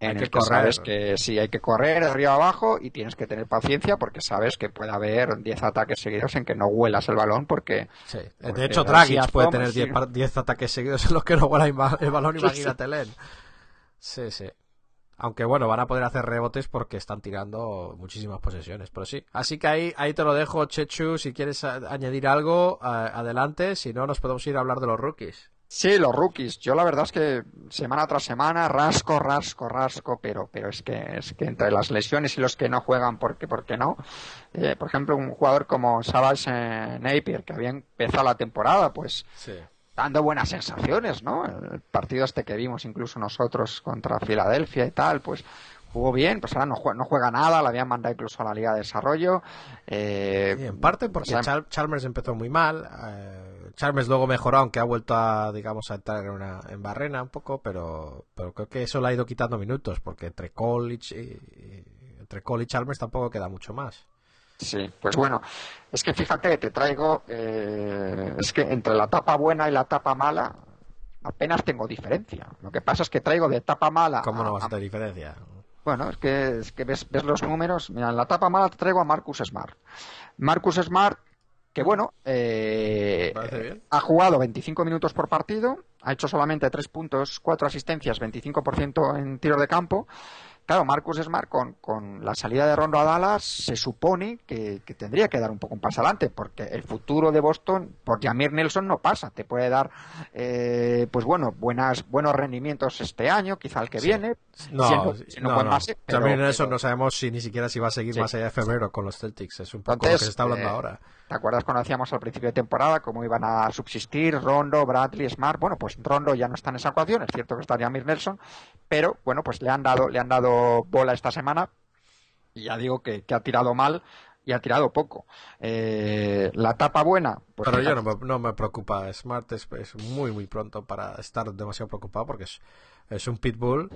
en Hay el que sabes que sí hay que correr de arriba abajo y tienes que tener paciencia porque sabes que puede haber 10 ataques seguidos en que no huelas el balón porque Sí. De Porque hecho, Dragic puede tener si- 10 par- 10 ataques seguidos en los que no vuela ima- el balón, imagínate, Len. Sí, sí. Aunque bueno, van a poder hacer rebotes porque están tirando muchísimas posesiones, pero sí. Así que ahí, ahí te lo dejo, Chechu, si quieres añadir algo, adelante, si no nos podemos ir a hablar de los rookies. Sí, los rookies. Yo la verdad es que semana tras semana rasco, rasco, rasco, pero, pero es que es que entre las lesiones y los que no juegan, porque, porque no. Eh, por ejemplo, un jugador como Savage eh, Napier que había empezado la temporada, pues Sí. dando buenas sensaciones, ¿no? El partido este que vimos incluso nosotros contra Filadelfia y tal, pues jugó bien, pues ahora no juega, no juega nada, la habían mandado incluso a la Liga de Desarrollo. Eh, Y en parte porque o sea, Chal- Chalmers empezó muy mal. eh, Chalmers luego mejoró, aunque ha vuelto a, digamos, a entrar en, una, en barrena un poco, pero, pero creo que eso le ha ido quitando minutos, porque entre College y, y- entre Cole y Chalmers tampoco queda mucho más. Sí, pues bueno, es que fíjate que te traigo, eh, es que entre la tapa buena y la tapa mala apenas tengo diferencia. Lo que pasa es que traigo de tapa mala. ¿Cómo no vas a a- tener diferencia? bueno, es que, es que ves, ves los números. Mira, en la tapa mala te traigo a Marcus Smart. Marcus Smart, que bueno, eh, ha jugado 25 minutos por partido, ha hecho solamente 3 puntos, 4 asistencias, 25% en tiros de campo, claro, Marcus Smart con, con la salida de Rondo a Dallas se supone que, que, tendría que dar un poco un paso adelante, porque el futuro de Boston por Jamir Nelson no pasa. Te puede dar, eh, pues bueno, buenas, buenos rendimientos este año, quizá el que Sí. viene. No, siendo- no, siendo no, buen no. base, pero- Jamir Nelson pero- no sabemos si ni siquiera si va a seguir Sí. más allá de febrero con los Celtics. Es un poco lo que Entonces, se está hablando eh, ahora. ¿Te acuerdas cuando hacíamos al principio de temporada cómo iban a subsistir Rondo, Bradley, Smart? Bueno, pues Rondo ya no está en esa ecuación, es cierto que está Jamir Nelson, pero bueno, pues le han dado, le han dado bola esta semana y ya digo que, que ha tirado mal y ha tirado poco. Eh, la tapa buena, pues Pero yo no me, no me preocupa. Smart es, es muy, muy pronto para estar demasiado preocupado porque es, es un pitbull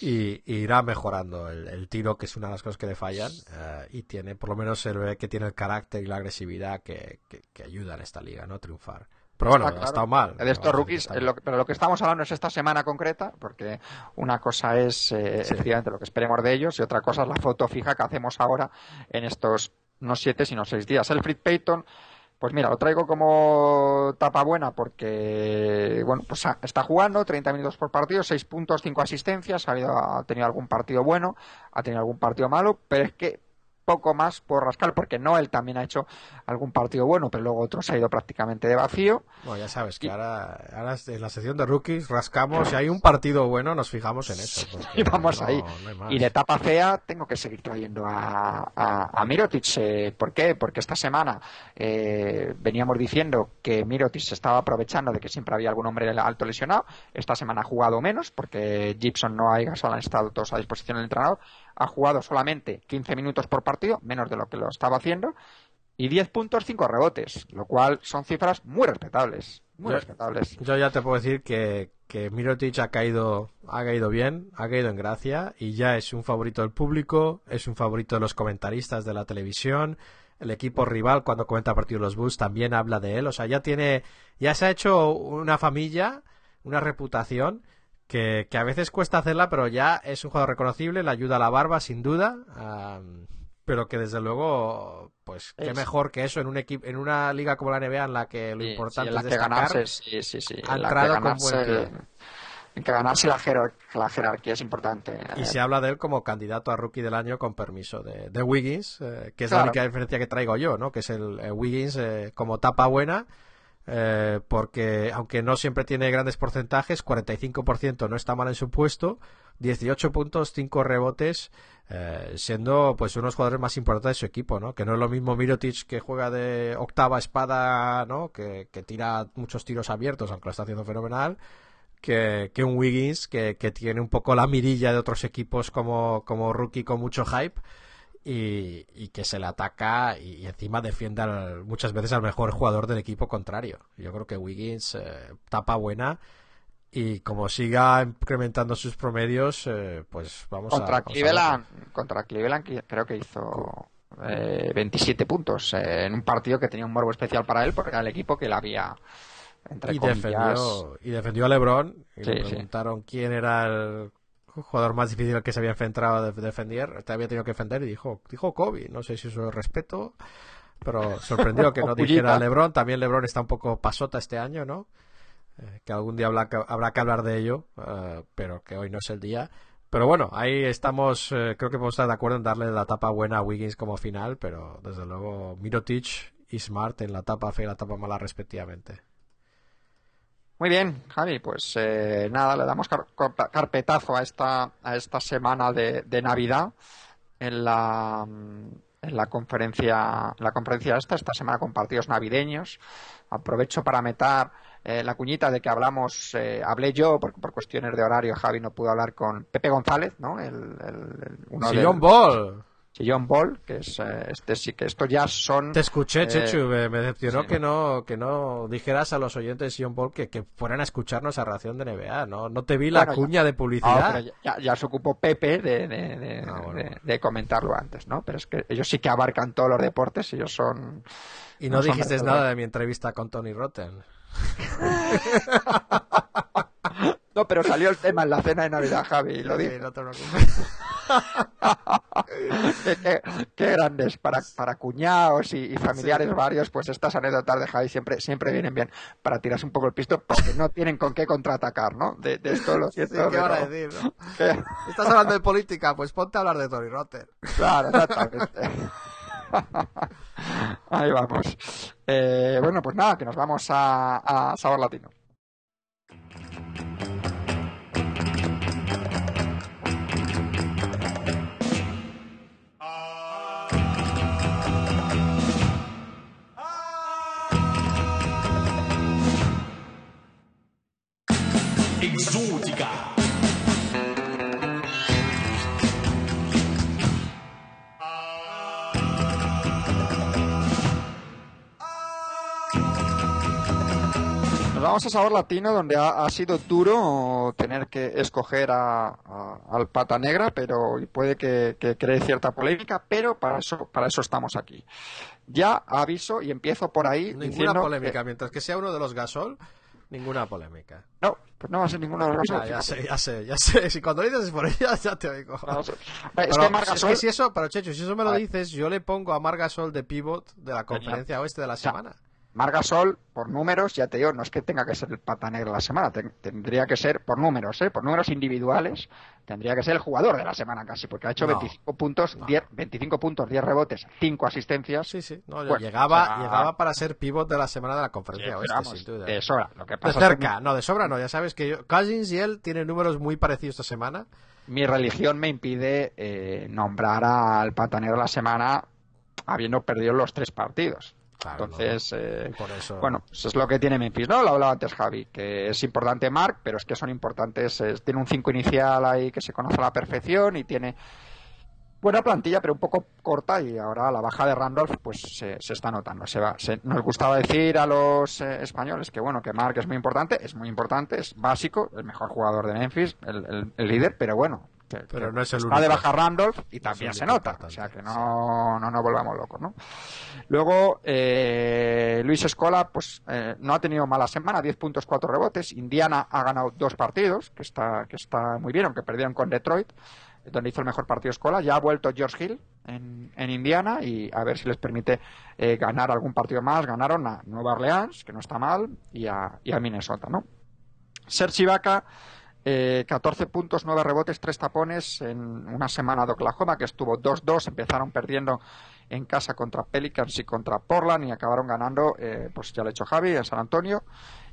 y, y irá mejorando el, el tiro, que es una de las cosas que le fallan. eh, y tiene, por lo menos se ve que tiene el carácter y la agresividad que, que, que ayuda en esta liga, ¿no? A triunfar. Pero bueno, ha estado mal. de estos rookies, eh, lo pero lo que estamos hablando es esta semana concreta, porque una cosa es eh, Sí. efectivamente lo que esperemos de ellos y otra cosa es la foto fija que hacemos ahora en estos no siete sino seis días. El Fred Payton, pues mira, lo traigo como tapa buena porque bueno, pues está jugando 30 minutos por partido, 6 puntos, 5 asistencias, ha, ha tenido algún partido bueno, ha tenido algún partido malo, pero es que poco más por rascar, porque Noel también ha hecho algún partido bueno, pero luego otro se ha ido prácticamente de vacío. Bueno, ya sabes que Y- ahora, ahora en la sección de rookies rascamos. Si hay un partido bueno, nos fijamos en eso. Y vamos no- ahí. no. Y de tapa fea tengo que seguir trayendo a, a, a Mirotic. eh, ¿Por qué? Porque esta semana eh, veníamos diciendo que Mirotic se estaba aprovechando de que siempre había algún hombre alto lesionado. Esta semana ha jugado menos porque Gibson no Gasol han estado todos a disposición del entrenador. Ha jugado solamente 15 minutos por partido, menos de lo que lo estaba haciendo. Y 10 puntos, 5 rebotes, lo cual son cifras muy respetables. Muy Yo- respetables. Yo ya te puedo decir que, que Mirotic ha caído, ha caído bien, ha caído en gracia y ya es un favorito del público, es un favorito de los comentaristas de la televisión. El equipo rival cuando comenta partido de los Bulls también habla de él, o sea, ya tiene, ya se ha hecho una familia, una reputación que, que a veces cuesta hacerla, pero ya es un jugador reconocible, le ayuda a la barba sin duda, pero que desde luego, pues qué Es- mejor que eso en un equipo, en una liga como la NBA en la que lo Sí, importante sí, es que destacar. ganarse, sí, en que con ganarse, buen pie. en que ganarse la, jerar- la jerarquía es importante. Y se habla de él como candidato a rookie del año con permiso de, de Wiggins, eh, que es la única diferencia que traigo yo, ¿no? Que es el eh, Wiggins eh, como tapa buena, eh, porque aunque no siempre tiene grandes porcentajes, 45% no está mal en su puesto, 18 puntos, 5 rebotes, eh, siendo pues uno de los jugadores más importantes de su equipo, ¿no? Que no es lo mismo Mirotic que juega de octava espada, ¿no? Que, que tira muchos tiros abiertos, aunque lo está haciendo fenomenal que, que un Wiggins que, que tiene un poco la mirilla de otros equipos como, como rookie con mucho hype y, y que se le ataca y, y encima defiende al- muchas veces al mejor jugador del equipo contrario. Yo creo que Wiggins eh, tapa buena y como siga incrementando sus promedios, eh, pues vamos a... contra a Cleveland, contra Cleveland que- creo que hizo eh, 27 puntos eh, en un partido que tenía un morbo especial para él porque era el equipo que le había entre y comillas, defendió, y defendió a LeBron. Y le sí. preguntaron quién era el jugador más difícil que se había enfrentado a def- defender. Te había tenido que defender y dijo, dijo Kobe. No sé si eso es respeto, pero sorprendió que no dijera. LeBron. También LeBron está un poco pasota este año, ¿no? Eh, que algún día habla- habrá que hablar de ello, eh, pero que hoy no es el día. Pero bueno, ahí estamos, eh, creo que podemos estar de acuerdo en darle la tapa buena a Wiggins como final, pero desde luego Mirotic y Smart en la tapa fea y la tapa mala respectivamente. Muy bien, Javi, pues eh, nada, le damos car- car- carpetazo a esta, a esta semana de, de Navidad en la, mm, en la conferencia, la conferencia esta, esta semana con partidos navideños. Aprovecho para meter eh, la cuñita de que hablamos, eh, hablé yo, porque por cuestiones de horario Javi no pudo hablar con Pepe González, ¿no? El, el- el- uno Sí, del- John Ball. Sillón Ball, que es eh, este sí que estos ya son Te escuché, Eh, Chechu, me, me decepcionó sí. que no que no dijeras a los oyentes de Sion Ball que, que fueran a escucharnos a Ración de NBA, ¿no? No te vi la Bueno, ya- cuña de Ah, publicidad. ya, ya- ya se ocupó Pepe de, de- de- Ah, bueno. de- de comentarlo antes, ¿no? Pero es que ellos sí que abarcan todos los deportes, ellos son... y no no dijiste nada de mi entrevista con Tony Rotten. No, pero salió el tema en la cena de Navidad, Javi, lo Sí, dije. no te preocupes. qué, grandes para, para cuñados y, y familiares varios, pues estas anécdotas de Javi siempre, siempre vienen bien para tirarse un poco el pisto porque no tienen con qué contraatacar, ¿no? De, de esto lo Sí, siento. ¿Qué van a pero- decir, no? Estás hablando de política, pues ponte a hablar de Tony Rotter. Claro, exactamente. Ahí vamos. Eh, bueno, pues nada, que nos vamos a, a Sabor Latino. Vamos a Sabor Latino, donde ha, ha sido duro tener que escoger a, a- al pata negra, pero puede que, que cree cierta polémica, pero para eso, para eso estamos aquí. Ya aviso y empiezo por ahí Ninguna diciendo polémica. que- Mientras que sea uno de los gasol, ninguna polémica. no, pues no va a ser ninguno de los dos. ya sé, ya sé, ya sé. Si cuando dices por ella, ya te oigo. No, es Pero que Marc es Gasol- que si eso, pero Checho, si eso me lo dices, yo le pongo a Margasol de pivot de la conferencia oeste de la semana. Margasol, por números, ya te digo, no es que tenga que ser el pata negra de la semana, ten- tendría que ser por números, ¿eh? por números individuales, tendría que ser el jugador de la semana casi, porque ha hecho No, 25 puntos, no. 10, 25 puntos, 10 rebotes, 5 asistencias. Sí, sí. No, Bueno, llegaba, o sea, llegaba para ser pivot de la semana de la conferencia oeste, vamos, sin duda. de sobra. Lo que De pasa es que cerca, no, de sobra no. Ya sabes que yo, Cousins y él tienen números muy parecidos esta semana. mi, mi religión me impide eh, nombrar al pata negro de la semana habiendo perdido los tres partidos. Claro, Entonces, eh, Y por eso. Bueno, eso es lo que tiene Memphis, ¿no? Lo hablaba antes Javi, que es importante Mark, pero es que son importantes. eh, tiene un 5 inicial ahí que se conoce a la perfección y tiene buena plantilla, pero un poco corta. Y ahora la baja de Randolph, pues se, se está notando. Se va, se- nos gustaba decir a los eh, españoles que, bueno, que Mark es muy importante, es muy importante, es básico, el mejor jugador de Memphis, el, el- el líder, pero bueno. Pero no es el está de único. baja Randolph y también se nota. O sea que no, no nos volvamos locos, ¿no? Luego, eh, Luis Escola, pues eh, no ha tenido mala semana, 10 puntos, 4 rebotes. Indiana ha ganado dos partidos, que está, que está muy bien, aunque perdieron con Detroit, donde hizo el mejor partido Escola. Ya ha vuelto George Hill en, en Indiana y a ver si les permite eh, ganar algún partido más. Ganaron a Nueva Orleans, que no está mal, y a, y a Minnesota, ¿no? Serge Ibaka, eh, 14 puntos, 9 rebotes, 3 tapones en una semana de Oklahoma que estuvo 2-2. Empezaron perdiendo en casa contra Pelicans y contra Portland y acabaron ganando, eh, pues ya lo ha hecho Javi, en San Antonio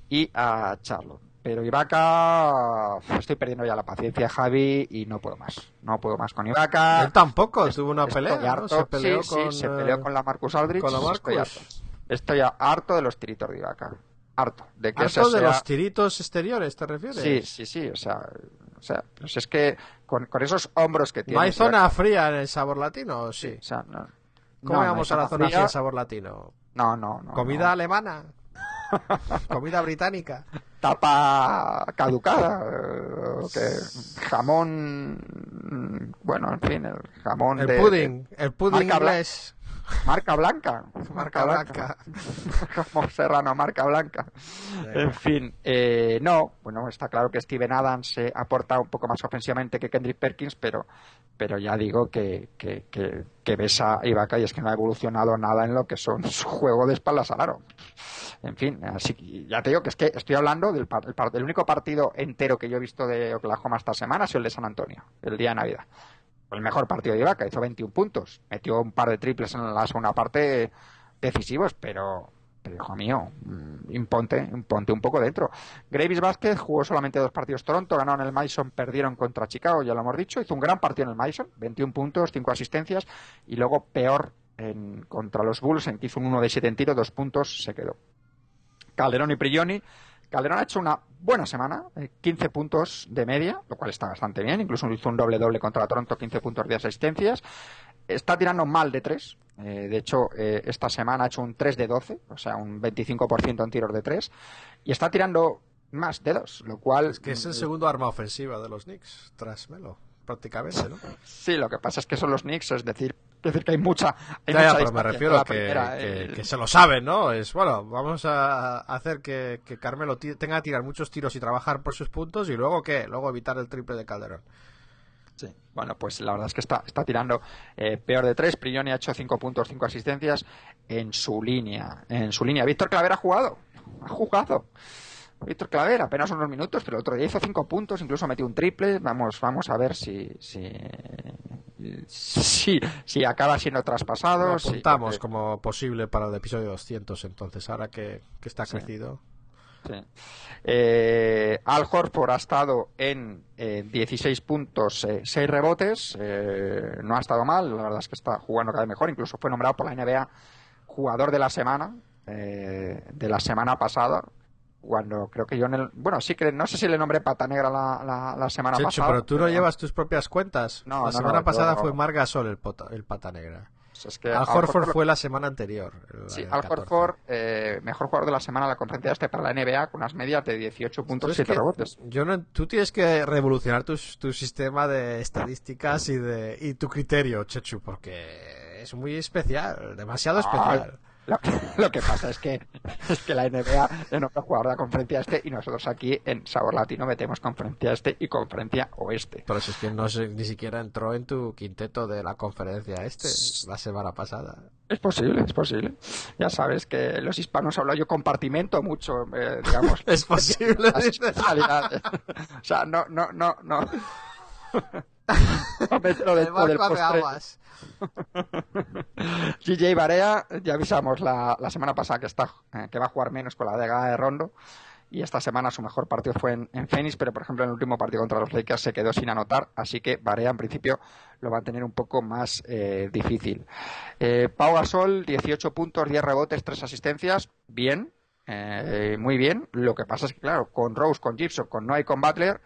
y a Charlotte. Pero Ibaka, estoy perdiendo ya la paciencia, Javi, y no puedo más. No puedo más con Ibaka. Él tampoco, tuvo una Estoy pelea, ¿no? Se peleó sí, con, sí, se eh, peleó con la Marcus Aldridge. con la Estoy Marcus. harto. Estoy harto de los tiritos de Ibaka. Harto. De que Harto de sea- los tiritos exteriores, ¿te refieres? Sí, sí, sí, o sea, o sea pues es que con, con esos hombros que tiene. ¿No hay zona fría en el sabor latino? o Sí. O sea, no. ¿Cómo No, no llamamos hay a la zona fría. en sabor latino? No, no, no. ¿Comida no. alemana? ¿Comida británica? Tapa caducada. que jamón. Bueno, en fin, el jamón El de. pudding, el pudding marca inglés. Marca blanca. Marca blanca. Como Serrano, marca blanca. En fin, eh, no, bueno, está claro que Steven Adams eh, aporta un poco más ofensivamente que Kendrick Perkins, pero, pero ya digo que, que, que, que ves a Ibaka y es que no ha evolucionado nada en lo que son su juego de espaldas al aro. En fin, así que ya te digo que es que estoy hablando del, par- el, par- del único partido entero que yo he visto de Oklahoma esta semana, ha sido el de San Antonio, el día de Navidad. El mejor partido de Ibaka, hizo 21 puntos, metió un par de triples en la segunda parte decisivos, pero, hijo mío, mm, imponte, imponte un poco dentro. Gravis Vázquez jugó solamente dos partidos Toronto, ganaron el Mason, perdieron contra Chicago, ya lo hemos dicho, hizo un gran partido en el Mason, 21 puntos, 5 asistencias, y luego peor en, contra los Bulls, en que hizo un 1 de 7 en tiro, 2 puntos, se quedó. Calderón y Prigioni. Calderón ha hecho una buena semana, eh, 15 puntos de media, lo cual está bastante bien. Incluso hizo un doble-doble contra Toronto, 15 puntos de asistencias. Está tirando mal de 3. de hecho, eh, esta semana ha hecho un 3 de 12, o sea, un 25% en tiros de 3. Y está tirando más de 2, lo cual. Es que es el segundo arma ofensiva de los Knicks, tras Melo, prácticamente, ¿no? Sí, lo que pasa es que son los Knicks, es decir, Es decir, que hay mucha. Hay Ya, ya, mucha pero me refiero la que, primera, que- el- que se lo saben, ¿no? Es bueno, vamos a hacer que, que Carmelo tenga que tirar muchos tiros y trabajar por sus puntos y luego qué, luego evitar el triple de Calderón. Sí. Bueno, pues la verdad es que está, está tirando eh, peor de tres. Prioni ha hecho cinco puntos, cinco asistencias en su línea. En su línea. Víctor Claver ha jugado. Ha jugado. Víctor Claver, apenas unos minutos, pero el otro día hizo cinco puntos, incluso metió un triple. Vamos, vamos a ver si, si, si, si acaba siendo traspasado. Lo si- apuntamos porque- como posible para el episodio 200, entonces, ahora que, que está Sí. crecido. Sí. Eh, Al Horford ha estado en eh, 16 puntos, 6 rebotes. eh, no ha estado mal, la verdad es que está jugando cada vez mejor. Incluso fue nombrado por la NBA jugador de la semana, eh, de la semana pasada. Cuando creo que yo en el. Bueno, sí que no sé si le nombré pata negra la, la, la semana Checho, pasada. pero tú no llevas tus propias cuentas. No, la no, semana no, pasada yo- fue Mar Gasol el, pota- el pata negra. Pues es que Al Horford fue la semana anterior. la Sí, Al 14. Horford, eh, mejor jugador de la semana en la conferencia este para la NBA con unas medias de 18 puntos, Tú es 7 que rebotes. Yo no, tú tienes que revolucionar tu, tu sistema de estadísticas y de y tu criterio, Chechu, porque es muy especial, demasiado especial. Ah, Lo que, lo que pasa es que, es que la NBA es otro jugador de la conferencia este y nosotros aquí en Sabor Latino metemos conferencia este y conferencia oeste. Pero si es que no se- ni siquiera entró en tu quinteto de la conferencia este la semana pasada. Es posible, es posible. Ya sabes que los hispanos hablan, yo compartimento mucho, eh, digamos. Es posible, las. O sea, no, no, no, no. No me entro dentro del postre. GJ Barea, ya avisamos la, la semana pasada que está eh, que va a jugar menos con la llegada de Rondo y esta semana su mejor partido fue en, en Phoenix, pero por ejemplo en el último partido contra los Lakers se quedó sin anotar, así que Barea en principio lo va a tener un poco más eh, difícil. Eh, Pau Gasol, 18 puntos, 10 rebotes, 3 asistencias, bien, eh, muy bien. Lo que pasa es que claro, con Rose, con Gibson, con Noah y con Butler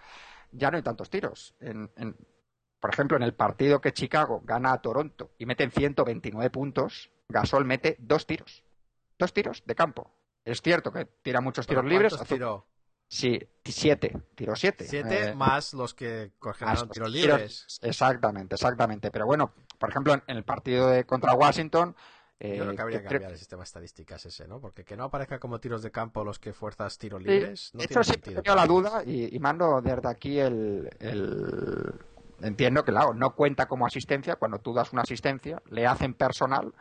ya no hay tantos tiros. En, en- por ejemplo, en el partido que Chicago gana a Toronto y meten 129 puntos, Gasol mete dos tiros. Dos tiros de campo. Es cierto que tira muchos tiros libres. ¿Cuántos hace- tiró? Sí, siete. Tiró siete. Siete Eh, más los que los tiros libres. Exactamente, exactamente. Pero bueno, por ejemplo, en, en el partido de contra Washington. eh, Yo creo que habría que cambiar el sistema de estadísticas ese, ¿no? Porque que no aparezca como tiros de campo los que fuerzas tiros Sí, libres. No de tiene hecho, siempre sentido. he tenido la duda y, y mando desde aquí el, el- Entiendo que, claro, no cuenta como asistencia. Cuando tú das una asistencia, le hacen personal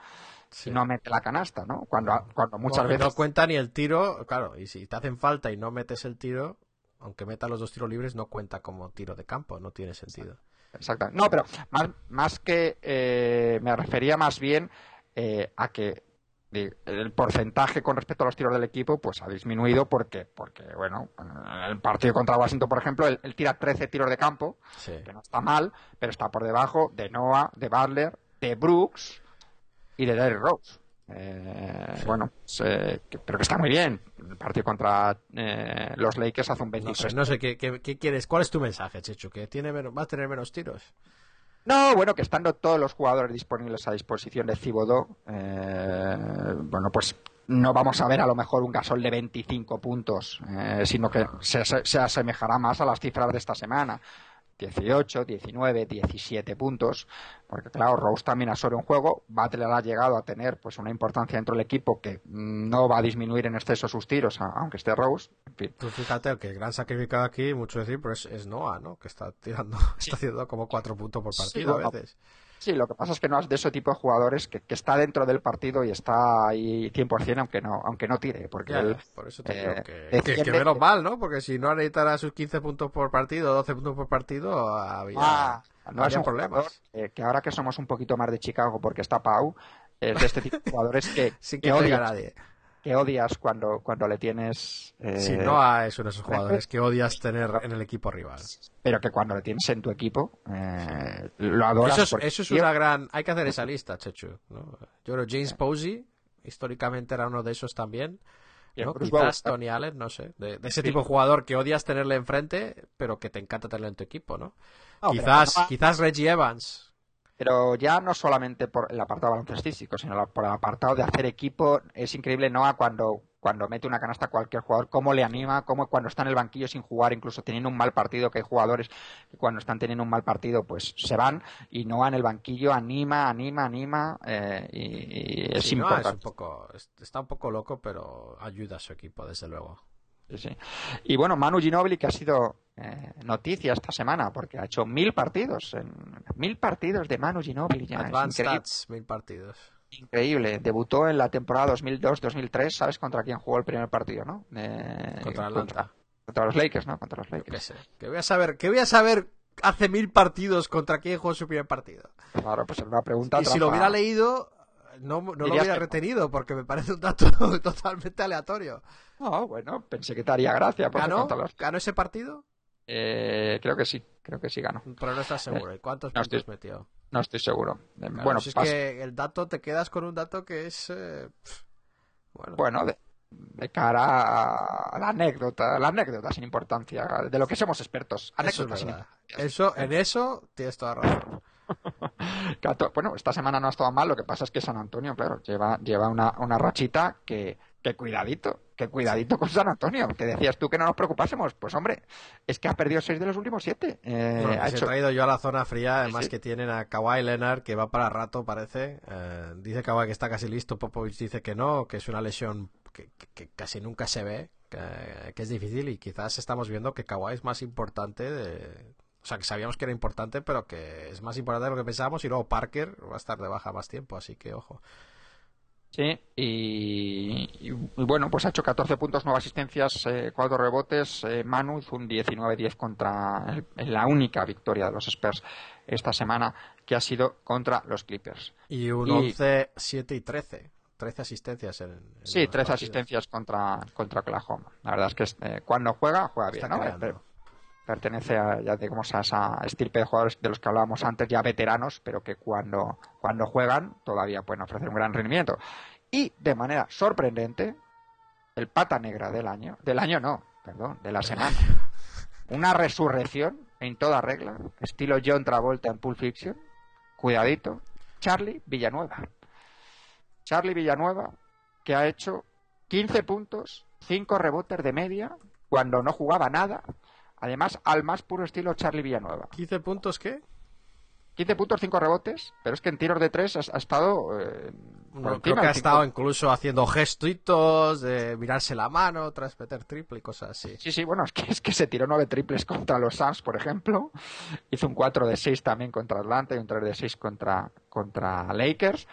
Sí. y no mete la canasta, ¿no? Cuando, cuando muchas veces... no cuenta ni el tiro, claro, y si te hacen falta y no metes el tiro, aunque metas los dos tiros libres, no cuenta como tiro de campo, no tiene sentido. Exactamente. No, pero más, más que eh, me refería más bien eh, a que el porcentaje con respecto a los tiros del equipo pues ha disminuido porque, porque bueno, en el partido contra Washington, por ejemplo, él, él tira 13 tiros de campo, Sí. que no está mal, pero está por debajo de Noah, de Butler, de Brooks y de Derrick Rose. Eh, Bueno, pues, eh, que- pero que está muy bien. El partido contra eh, los Lakers hace un No 23 sé, no sé ¿qué, qué, qué quieres, ¿cuál es tu mensaje, Chechu? ¿Que tiene menos, va a tener menos tiros? No, bueno, que estando todos los jugadores disponibles a disposición de Cibodó, eh, bueno, pues no vamos a ver a lo mejor un gasol de 25 puntos, eh, sino que se, se- se asemejará más a las cifras de esta semana. 18, 19, 17 puntos, porque claro, Rose también absorbe un juego, Butler ha llegado a tener pues una importancia dentro del equipo que no va a disminuir en exceso sus tiros, aunque esté Rose, Tú fíjate, el que el gran sacrificado aquí, mucho decir, pero es, es Noah, ¿no? Que está tirando, está haciendo como cuatro puntos por partido bueno. a veces. Sí, lo que pasa es que no es de ese tipo de jugadores que, que está dentro del partido y está ahí 100% aunque no, aunque no tire, porque Ya, él, por eso te eh, digo que, que, defiende- que menos mal, ¿no? Porque si no necesitara sus 15 puntos por partido, 12 puntos por partido, había, Ah, no un problemas. jugador, eh, que ahora que somos un poquito más de Chicago porque está Pau, es de este tipo de jugadores que, Sin que que traiga odias, nadie. Que odias cuando, cuando le tienes... eh, Si Noah es uno de esos jugadores que odias tener en el equipo rival. Pero que cuando le tienes en tu equipo, eh, lo adoras. Eso es, porque- eso es una gran... Hay que hacer esa lista, Chechu. ¿no? Yo creo James Posey, históricamente era uno de esos también. ¿no? Bruce Quizás. Tony Allen, no sé. De, de ese tipo de jugador que odias tenerle enfrente, pero que te encanta tenerlo en tu equipo, ¿no? Quizás, quizás Reggie Evans. Pero ya no solamente por el apartado baloncestístico, sino por el apartado de hacer equipo, es increíble Noah cuando cuando mete una canasta a cualquier jugador, cómo le anima, cómo cuando está en el banquillo sin jugar, incluso teniendo un mal partido, que hay jugadores que cuando están teniendo un mal partido, pues se van y no en el banquillo, anima, anima, anima, eh, y, y es Sí, no, importante. es un poco, es- está un poco loco, pero ayuda a su equipo, desde luego. Sí, sí. Y bueno, Manu Ginobili, que ha sido eh, noticia esta semana, porque ha hecho mil partidos, en, mil partidos de Manu Ginobili ya. Advanced. Stats, mil partidos. Increíble. Debutó en la temporada 2002-2003. ¿Sabes contra quién jugó el primer partido, no? Eh, Contra Atlanta. contra los Lakers, ¿no? Contra los Lakers. Que voy a saber, que voy a saber hace mil partidos contra quién jugó su primer partido. Claro, pues es una pregunta Y si lo hubiera leído, no, no lo que- retenido, porque me parece un dato totalmente aleatorio. No, bueno, pensé que te haría gracia. ¿Ganó? los- ¿Ganó ese partido? Eh, creo que sí, creo que sí ganó. Pero no estás seguro. ¿Y cuántos No puntos estoy- metió? No estoy seguro. Eh, Claro, bueno, si es que el dato, te quedas con un dato que es... eh, bueno, bueno, de, de cara a la anécdota, la anécdota sin importancia, de lo que somos expertos. eso es Anécdotas sin verdad. Eso, en eso tienes toda razón. Bueno, esta semana no ha estado mal, lo que pasa es que San Antonio, claro, lleva, lleva una, una rachita que, que cuidadito, que cuidadito con San Antonio. Que decías tú que no nos preocupásemos. Pues hombre, es que ha perdido seis de los últimos siete. Eh, Bueno, ha he hecho... traído yo a la zona fría, además sí. que tienen a Kawhi Leonard, que va para rato, parece. Eh, dice Kawhi que está casi listo, Popovich dice que no, que es una lesión que, que- que casi nunca se ve, que, que es difícil y quizás estamos viendo que Kawhi es más importante de... O sea, que sabíamos que era importante, pero que es más importante de lo que pensábamos y luego Parker va a estar de baja más tiempo, así que ojo. Sí, y, bueno, pues ha hecho 14 puntos, 9 asistencias, eh, 4 rebotes. Eh, Manu hizo un 19-10 contra el- la única victoria de los Spurs esta semana, que ha sido contra los Clippers. Y un Y- 11, 7 y 13. 13 asistencias en... en Sí, los 13 partidos. asistencias contra, contra Oklahoma. La verdad es que eh, cuando juega, juega bien, ¿no? Pertenece a, ya digamos, a esa estirpe de jugadores de los que hablábamos antes, ya veteranos, pero que cuando, cuando juegan todavía pueden ofrecer un gran rendimiento. Y de manera sorprendente, el pata negra del año, del año no, perdón, de la semana. Una resurrección en toda regla, estilo John Travolta en Pulp Fiction. Cuidadito, Charlie Villanueva. Charlie Villanueva, que ha hecho 15 puntos, 5 rebotes de media, cuando no jugaba nada. Además, al más puro estilo Charlie Villanueva. ¿15 puntos qué? 15 puntos, 5 rebotes, pero es que en tiros de 3 ha, estado. eh, No, creo que ha estado incluso haciendo gestitos de mirarse la mano tras meter triple y cosas así. Sí, sí, bueno, es que, es que se tiró 9 triples contra los Suns, por ejemplo. Hizo un 4 de 6 también contra Atlanta y un 3 de 6 contra, contra Lakers.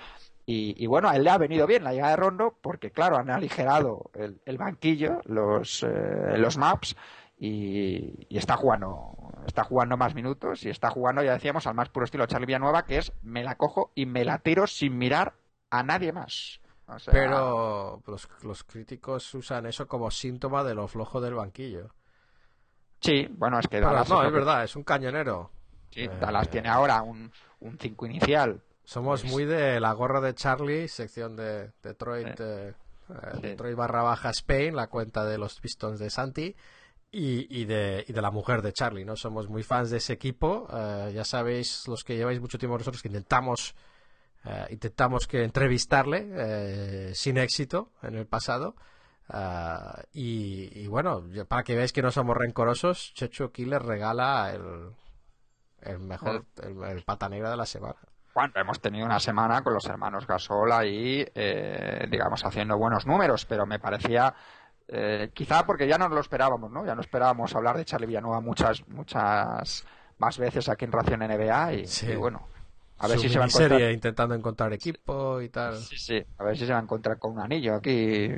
Y, y bueno, a él le ha venido bien la llegada de Rondo porque, claro, han aligerado el, el banquillo, los, eh, los maps, y, y está jugando está jugando más minutos y está jugando, ya decíamos, al más puro estilo Charlie Villanueva, que es me la cojo y me la tiro sin mirar a nadie más. O sea, Pero los, los críticos usan eso como síntoma de lo flojo del banquillo. Sí, bueno, es que Dallas no, es que- verdad, es un cañonero. Sí, Eh, Dallas tiene ahora un 5 inicial. Somos Pues- muy de la gorra de Charlie, sección de Detroit, eh, eh, Sí. Detroit barra baja Spain, la cuenta de los Pistons de Santi. Y, y de, y de la mujer de Charlie, ¿no? Somos muy fans de ese equipo. eh, ya sabéis, los que lleváis mucho tiempo nosotros, que intentamos, eh, intentamos que entrevistarle eh, sin éxito en el pasado. Y, y bueno, para que veáis que no somos rencorosos, Checho les regala el, el mejor, el, pata negra de la semana. Bueno, hemos tenido una semana con los hermanos Gasol ahí, digamos, haciendo buenos números, pero me parecía, eh, quizá porque ya no lo esperábamos, ¿no? Ya no esperábamos hablar de Charlie Villanueva muchas, muchas más veces aquí en Ración NBA y, Sí. y bueno, a ver Su si se va a encontrar. intentando encontrar equipo y tal. Sí, sí, a ver si se va a encontrar con un anillo aquí,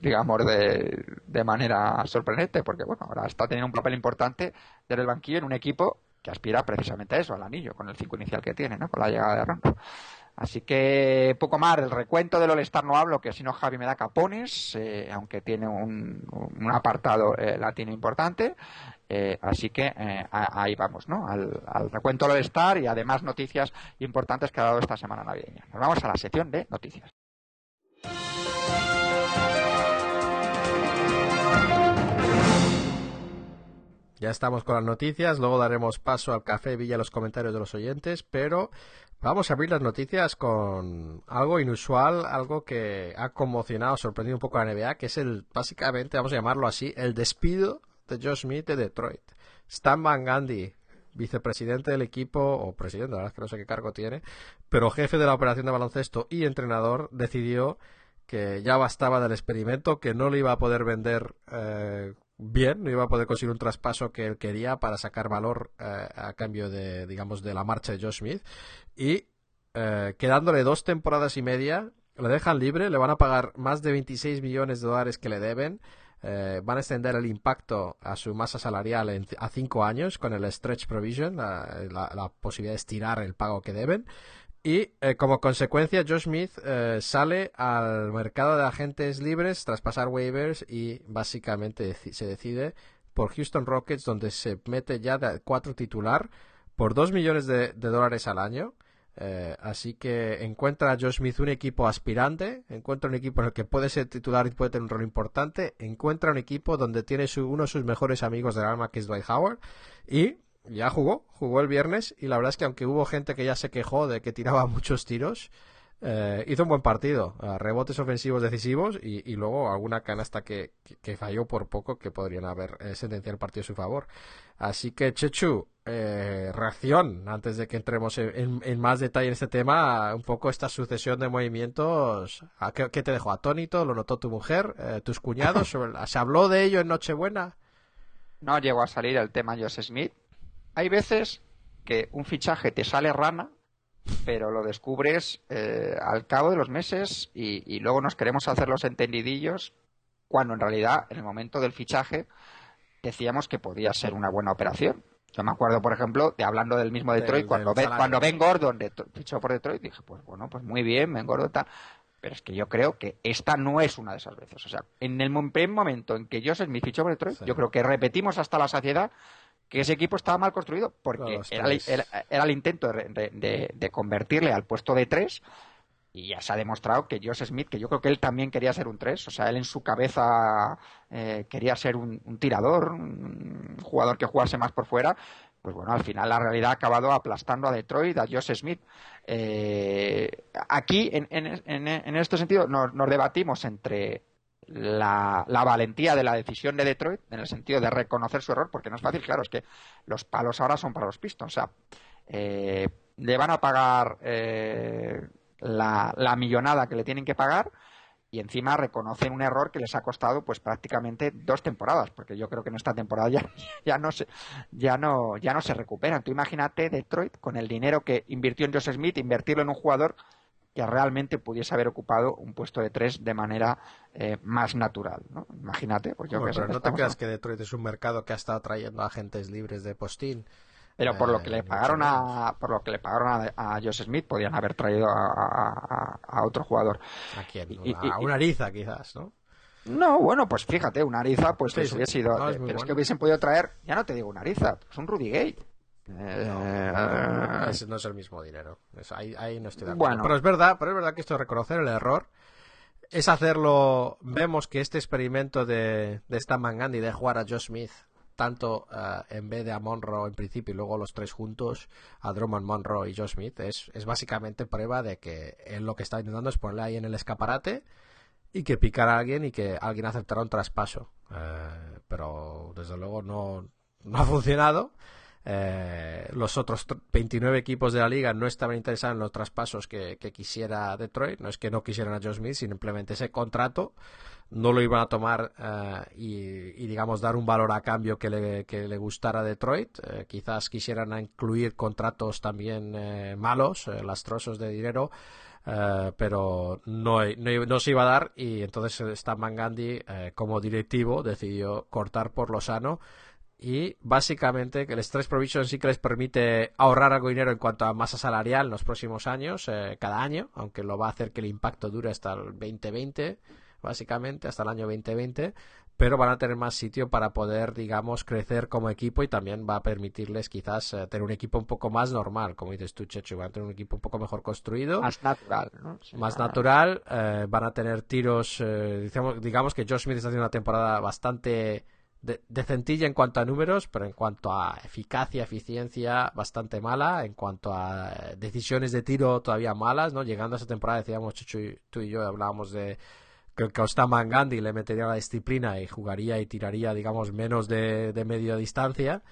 digamos, de, de manera sorprendente, porque bueno, ahora está teniendo un papel importante desde el banquillo en un equipo que aspira precisamente a eso, al anillo, con el 5 inicial que tiene, ¿no? Con la llegada de Rondo. Así que poco más, del recuento del All-Star no hablo, que si no Javi me da capones, eh, aunque tiene un, apartado eh, latino importante. Eh, así que a- ahí vamos, ¿no? Al, recuento del All-Star y además noticias importantes que ha dado esta semana navideña. Nos vamos a la sección de noticias. ya estamos con las noticias, luego daremos paso al café Villa los comentarios de los oyentes, pero vamos a abrir las noticias con algo inusual, algo que ha conmocionado, sorprendido un poco a la NBA, que es el, básicamente, vamos a llamarlo así, el despido de Josh Smith de Detroit. Stan Van Gundy, vicepresidente del equipo, o presidente, la verdad es que no sé qué cargo tiene, pero jefe de la operación de baloncesto y entrenador, decidió que ya bastaba del experimento, que no le iba a poder vender eh, bien, no iba a poder conseguir un traspaso que él quería para sacar valor eh, a cambio de, digamos, de la marcha de Josh Smith. Y eh, quedándole dos temporadas y media, le dejan libre, le van a pagar más de 26 millones de dólares que le deben. Eh, van a extender el impacto a su masa salarial en, a cinco años con el stretch provision, la, posibilidad de estirar el pago que deben. Y eh, como consecuencia, Josh Smith eh, sale al mercado de agentes libres tras pasar waivers y básicamente se decide por Houston Rockets, donde se mete ya de cuatro titular por dos millones de, dólares al año. Eh, así que encuentra a Josh Smith un equipo aspirante, encuentra un equipo en el que puede ser titular y puede tener un rol importante, encuentra un equipo donde tiene su, uno de sus mejores amigos del alma, que es Dwight Howard, y ya jugó, jugó el viernes y la verdad es que aunque hubo gente que ya se quejó de que tiraba muchos tiros, eh, hizo un buen partido, rebotes ofensivos decisivos y, y luego alguna canasta que, que, que, falló por poco que podrían haber eh, sentenciado el partido a su favor. Así que Chechu, eh, reacción antes de que entremos en, en, en, más detalle en este tema, un poco esta sucesión de movimientos, ¿qué, qué te dejó atónito? ¿Lo notó tu mujer? Eh, ¿Tus cuñados? ¿Se habló de ello en Nochebuena? No llegó a salir el tema Josh Smith, hay veces que un fichaje te sale rana, pero lo descubres eh, al cabo de los meses y, y, luego nos queremos hacer los entendidillos cuando en realidad en el momento del fichaje decíamos que podía ser una buena operación. Yo me acuerdo, por ejemplo, de hablando del mismo Detroit, del, cuando, del cuando Ben Gordon de, fichó por Detroit, dije, pues bueno, pues muy bien, Ben Gordon tal. Pero es que yo creo que esta no es una de esas veces. O sea, en el primer momento en que Joseph Smith fichó por Detroit, sí. yo creo que repetimos hasta la saciedad que ese equipo estaba mal construido porque era, era, era, el intento de, de, de, convertirle al puesto de tres y ya se ha demostrado que Josh Smith, que yo creo que él también quería ser un tres, o sea, él en su cabeza eh, quería ser un, un, tirador, un jugador que jugase más por fuera, pues bueno, al final la realidad ha acabado aplastando a Detroit, a Josh Smith. Eh, aquí, en, en, en, en, este sentido, nos, nos debatimos entre la, la, valentía de la decisión de Detroit en el sentido de reconocer su error, porque no es fácil, claro, es que los palos ahora son para los Pistons. O sea, eh, le van a pagar eh, la, la, millonada que le tienen que pagar y encima reconocen un error que les ha costado pues prácticamente dos temporadas, porque yo creo que en esta temporada ya, ya no se ya no ya no se recuperan. Tú imagínate Detroit con el dinero que invirtió en Joseph Smith, invertirlo en un jugador que realmente pudiese haber ocupado un puesto de tres de manera eh, más natural, ¿no? Imagínate, pues yo bueno, que pero no te creas que Detroit es un mercado que ha estado trayendo agentes libres de postín. Pero por lo que le pagaron a por lo que le pagaron a, a Josh Smith podían haber traído a, otro jugador. ¿A quién? Y, y, a una Ariza quizás, ¿no? No, bueno, pues fíjate, una Ariza, pues sí, hubiese sido. No, es pero bueno. es que hubiesen podido traer, ya no te digo una Ariza, pues un Rudy Gay. Eh, ese no es el mismo dinero. Eso, ahí, ahí, no estoy de acuerdo. Bueno. Pero es verdad, pero es verdad que esto de reconocer el error es hacerlo. Vemos que este experimento de, de Stan Van Gundy de jugar a Josh Smith tanto uh, en vez de a Monroe en principio y luego los tres juntos, a Drummond, Monroe y Josh Smith, es, es básicamente prueba de que él lo que está intentando es ponerle ahí en el escaparate y que picara a alguien y que alguien aceptara un traspaso. Uh, pero desde luego no, no ha funcionado. Eh, los otros 29 equipos de la liga no estaban interesados en los traspasos que, quisiera Detroit. No es que no quisieran a Joe Smith, simplemente ese contrato no lo iban a tomar uh, y, digamos, dar un valor a cambio que le, que le gustara a Detroit. Eh, quizás quisieran incluir contratos también eh, malos, eh, lastrosos de dinero. Uh, pero no, no, no, se iba a dar y entonces Stan Van uh, como directivo decidió cortar por lo sano y básicamente que el Stress Provision sí que les permite ahorrar algo de dinero en cuanto a masa salarial en los próximos años, eh, cada año, aunque lo va a hacer que el impacto dure hasta el 2020, básicamente, hasta el año 2020, pero van a tener más sitio para poder, digamos, crecer como equipo y también va a permitirles quizás eh, tener un equipo un poco más normal, como dices tú, Checho, van a tener un equipo un poco mejor construido. Más natural, ¿no? Sí, más natural, eh, van a tener tiros, digamos, digamos que Josh Smith está haciendo una temporada bastante de, decentilla en cuanto a números, pero en cuanto a eficacia, eficiencia, bastante mala. En cuanto a eh, decisiones de tiro, todavía malas, ¿no? Llegando a esa temporada, decíamos, Chucho y, tú y yo hablábamos de que, que Ostaman Gandhi le metería la disciplina y jugaría y tiraría, digamos, menos de, de media distancia.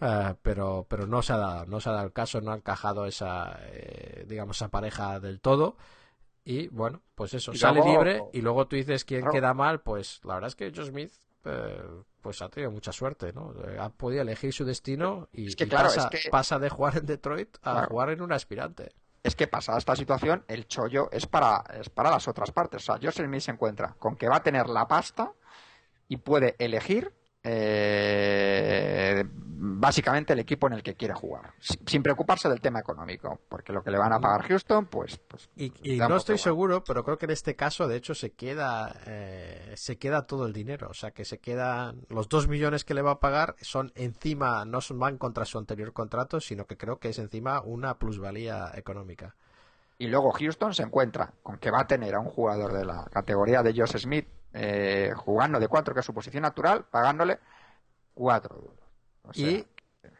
Uh, pero pero no se ha dado no se ha dado el caso no ha encajado esa eh, digamos esa pareja del todo y bueno pues eso Y sale luego- libre y luego tú dices quién Claro. queda mal pues la verdad es que Joe Smith eh, pues ha tenido mucha suerte no Eh, ha podido elegir su destino y, Es que y claro, pasa, es que- pasa de jugar en Detroit a Claro. jugar en un aspirante es que pasada esta situación, el chollo es para, es para las otras partes. O sea, Joseph Smith se encuentra con que va a tener la pasta y puede elegir eh, básicamente el equipo en el que quiere jugar, sin preocuparse del tema económico, porque lo que le van a pagar Houston, pues, pues Y, y da no estoy igual. seguro, pero creo que en este caso, de hecho, se queda, eh, se queda todo el dinero. O sea, que se quedan los dos millones que le va a pagar son encima, no son, van contra su anterior contrato, sino que creo que es encima una plusvalía económica. Y luego Houston se encuentra con que va a tener a un jugador de la categoría de Josh Smith eh, jugando de cuatro, que es su posición natural, pagándole cuatro. O sea, y,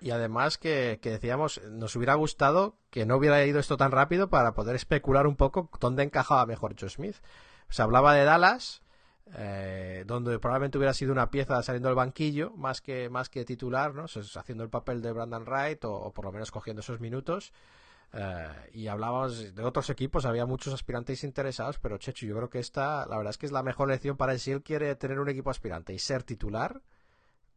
y además que, que decíamos, nos hubiera gustado que no hubiera ido esto tan rápido para poder especular un poco dónde encajaba mejor Joe Smith. Se hablaba de Dallas, eh, donde probablemente hubiera sido una pieza saliendo del banquillo más que, más que titular, ¿no? Haciendo el papel de Brandon Wright o, o por lo menos cogiendo esos minutos. Eh, y hablábamos de otros equipos, había muchos aspirantes interesados, pero Chechu, yo creo que esta, la verdad es que es la mejor elección para él. Si él quiere tener un equipo aspirante y ser titular,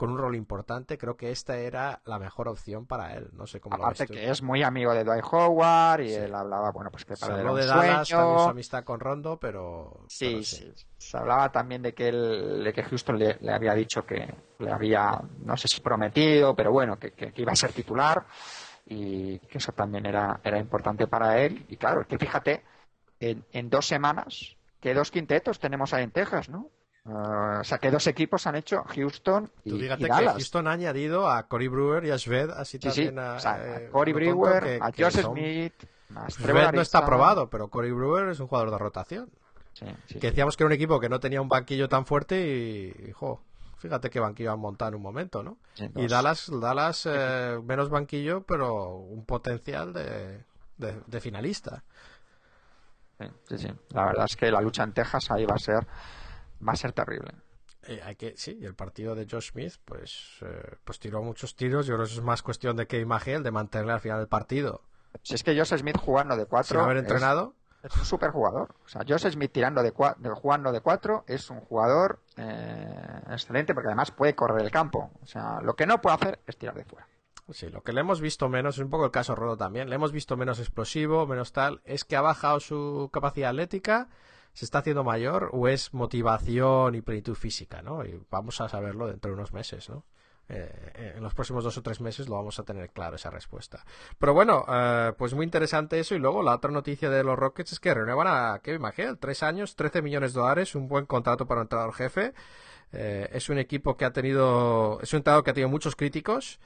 con un rol importante, creo que esta era la mejor opción para él. No sé cómo aparte lo ves tú. que es muy amigo de Dwight Howard y Sí. él hablaba, bueno, pues que para él era habló un de Dallas, sueño. también su amistad con Rondo, pero... Sí, pero sí. Se hablaba también de que, él, de que Houston le, le había dicho que le había, no sé si prometido, pero bueno, que, que- que iba a ser titular y que eso también era, era importante para él. Y claro, que fíjate, en, en dos semanas, que dos quintetos tenemos ahí en Texas, ¿no? Ah, o sea, que dos equipos han hecho Houston y, Tú y fíjate que Dallas. Houston ha añadido a Corey Brewer y a Shved, así Sí, sí. también a, O sea, eh, a Corey Brewer, que- a que Josh son- Smith, a Shved Trevor no está aprobado, pero Corey Brewer es un jugador de rotación. Sí, Que decíamos que era un equipo que no tenía un banquillo tan fuerte y, y, jo, fíjate qué banquillo han montado en un momento, ¿no? Y. Dallas, Dallas eh, menos banquillo, pero un potencial de, de, de finalista. Sí, sí. La verdad es que la lucha en Texas ahí va a ser, va a ser terrible. Eh, hay que, sí, el partido de Josh Smith, pues, eh, pues tiró muchos tiros. Yo creo que eso es más cuestión de que imagen, de mantenerle al final del partido Si es que Josh Smith jugando de sin cuatro haber es- entrenado. es, un super jugador. O sea, Josh Smith tirando de, cua- de- jugando de cuatro es un jugador eh, excelente porque además puede correr el campo. O sea, lo que no puede hacer es tirar de fuera. Sí, lo que le hemos visto menos, es un poco el caso Rodo también, le hemos visto menos explosivo, menos tal, es que ha bajado su capacidad atlética, se está haciendo mayor o es motivación y plenitud física, ¿no? Y vamos a saberlo dentro de unos meses, ¿no? Eh, en los próximos dos o tres meses lo vamos a tener claro esa respuesta. Pero bueno, eh, pues muy interesante eso. Y luego la otra noticia de los Rockets es que renuevan a Kevin McHale, tres años, 13 millones de dólares, un buen contrato para un entrenador jefe. Eh, es un equipo que ha tenido, es un entrenador que ha tenido muchos críticos,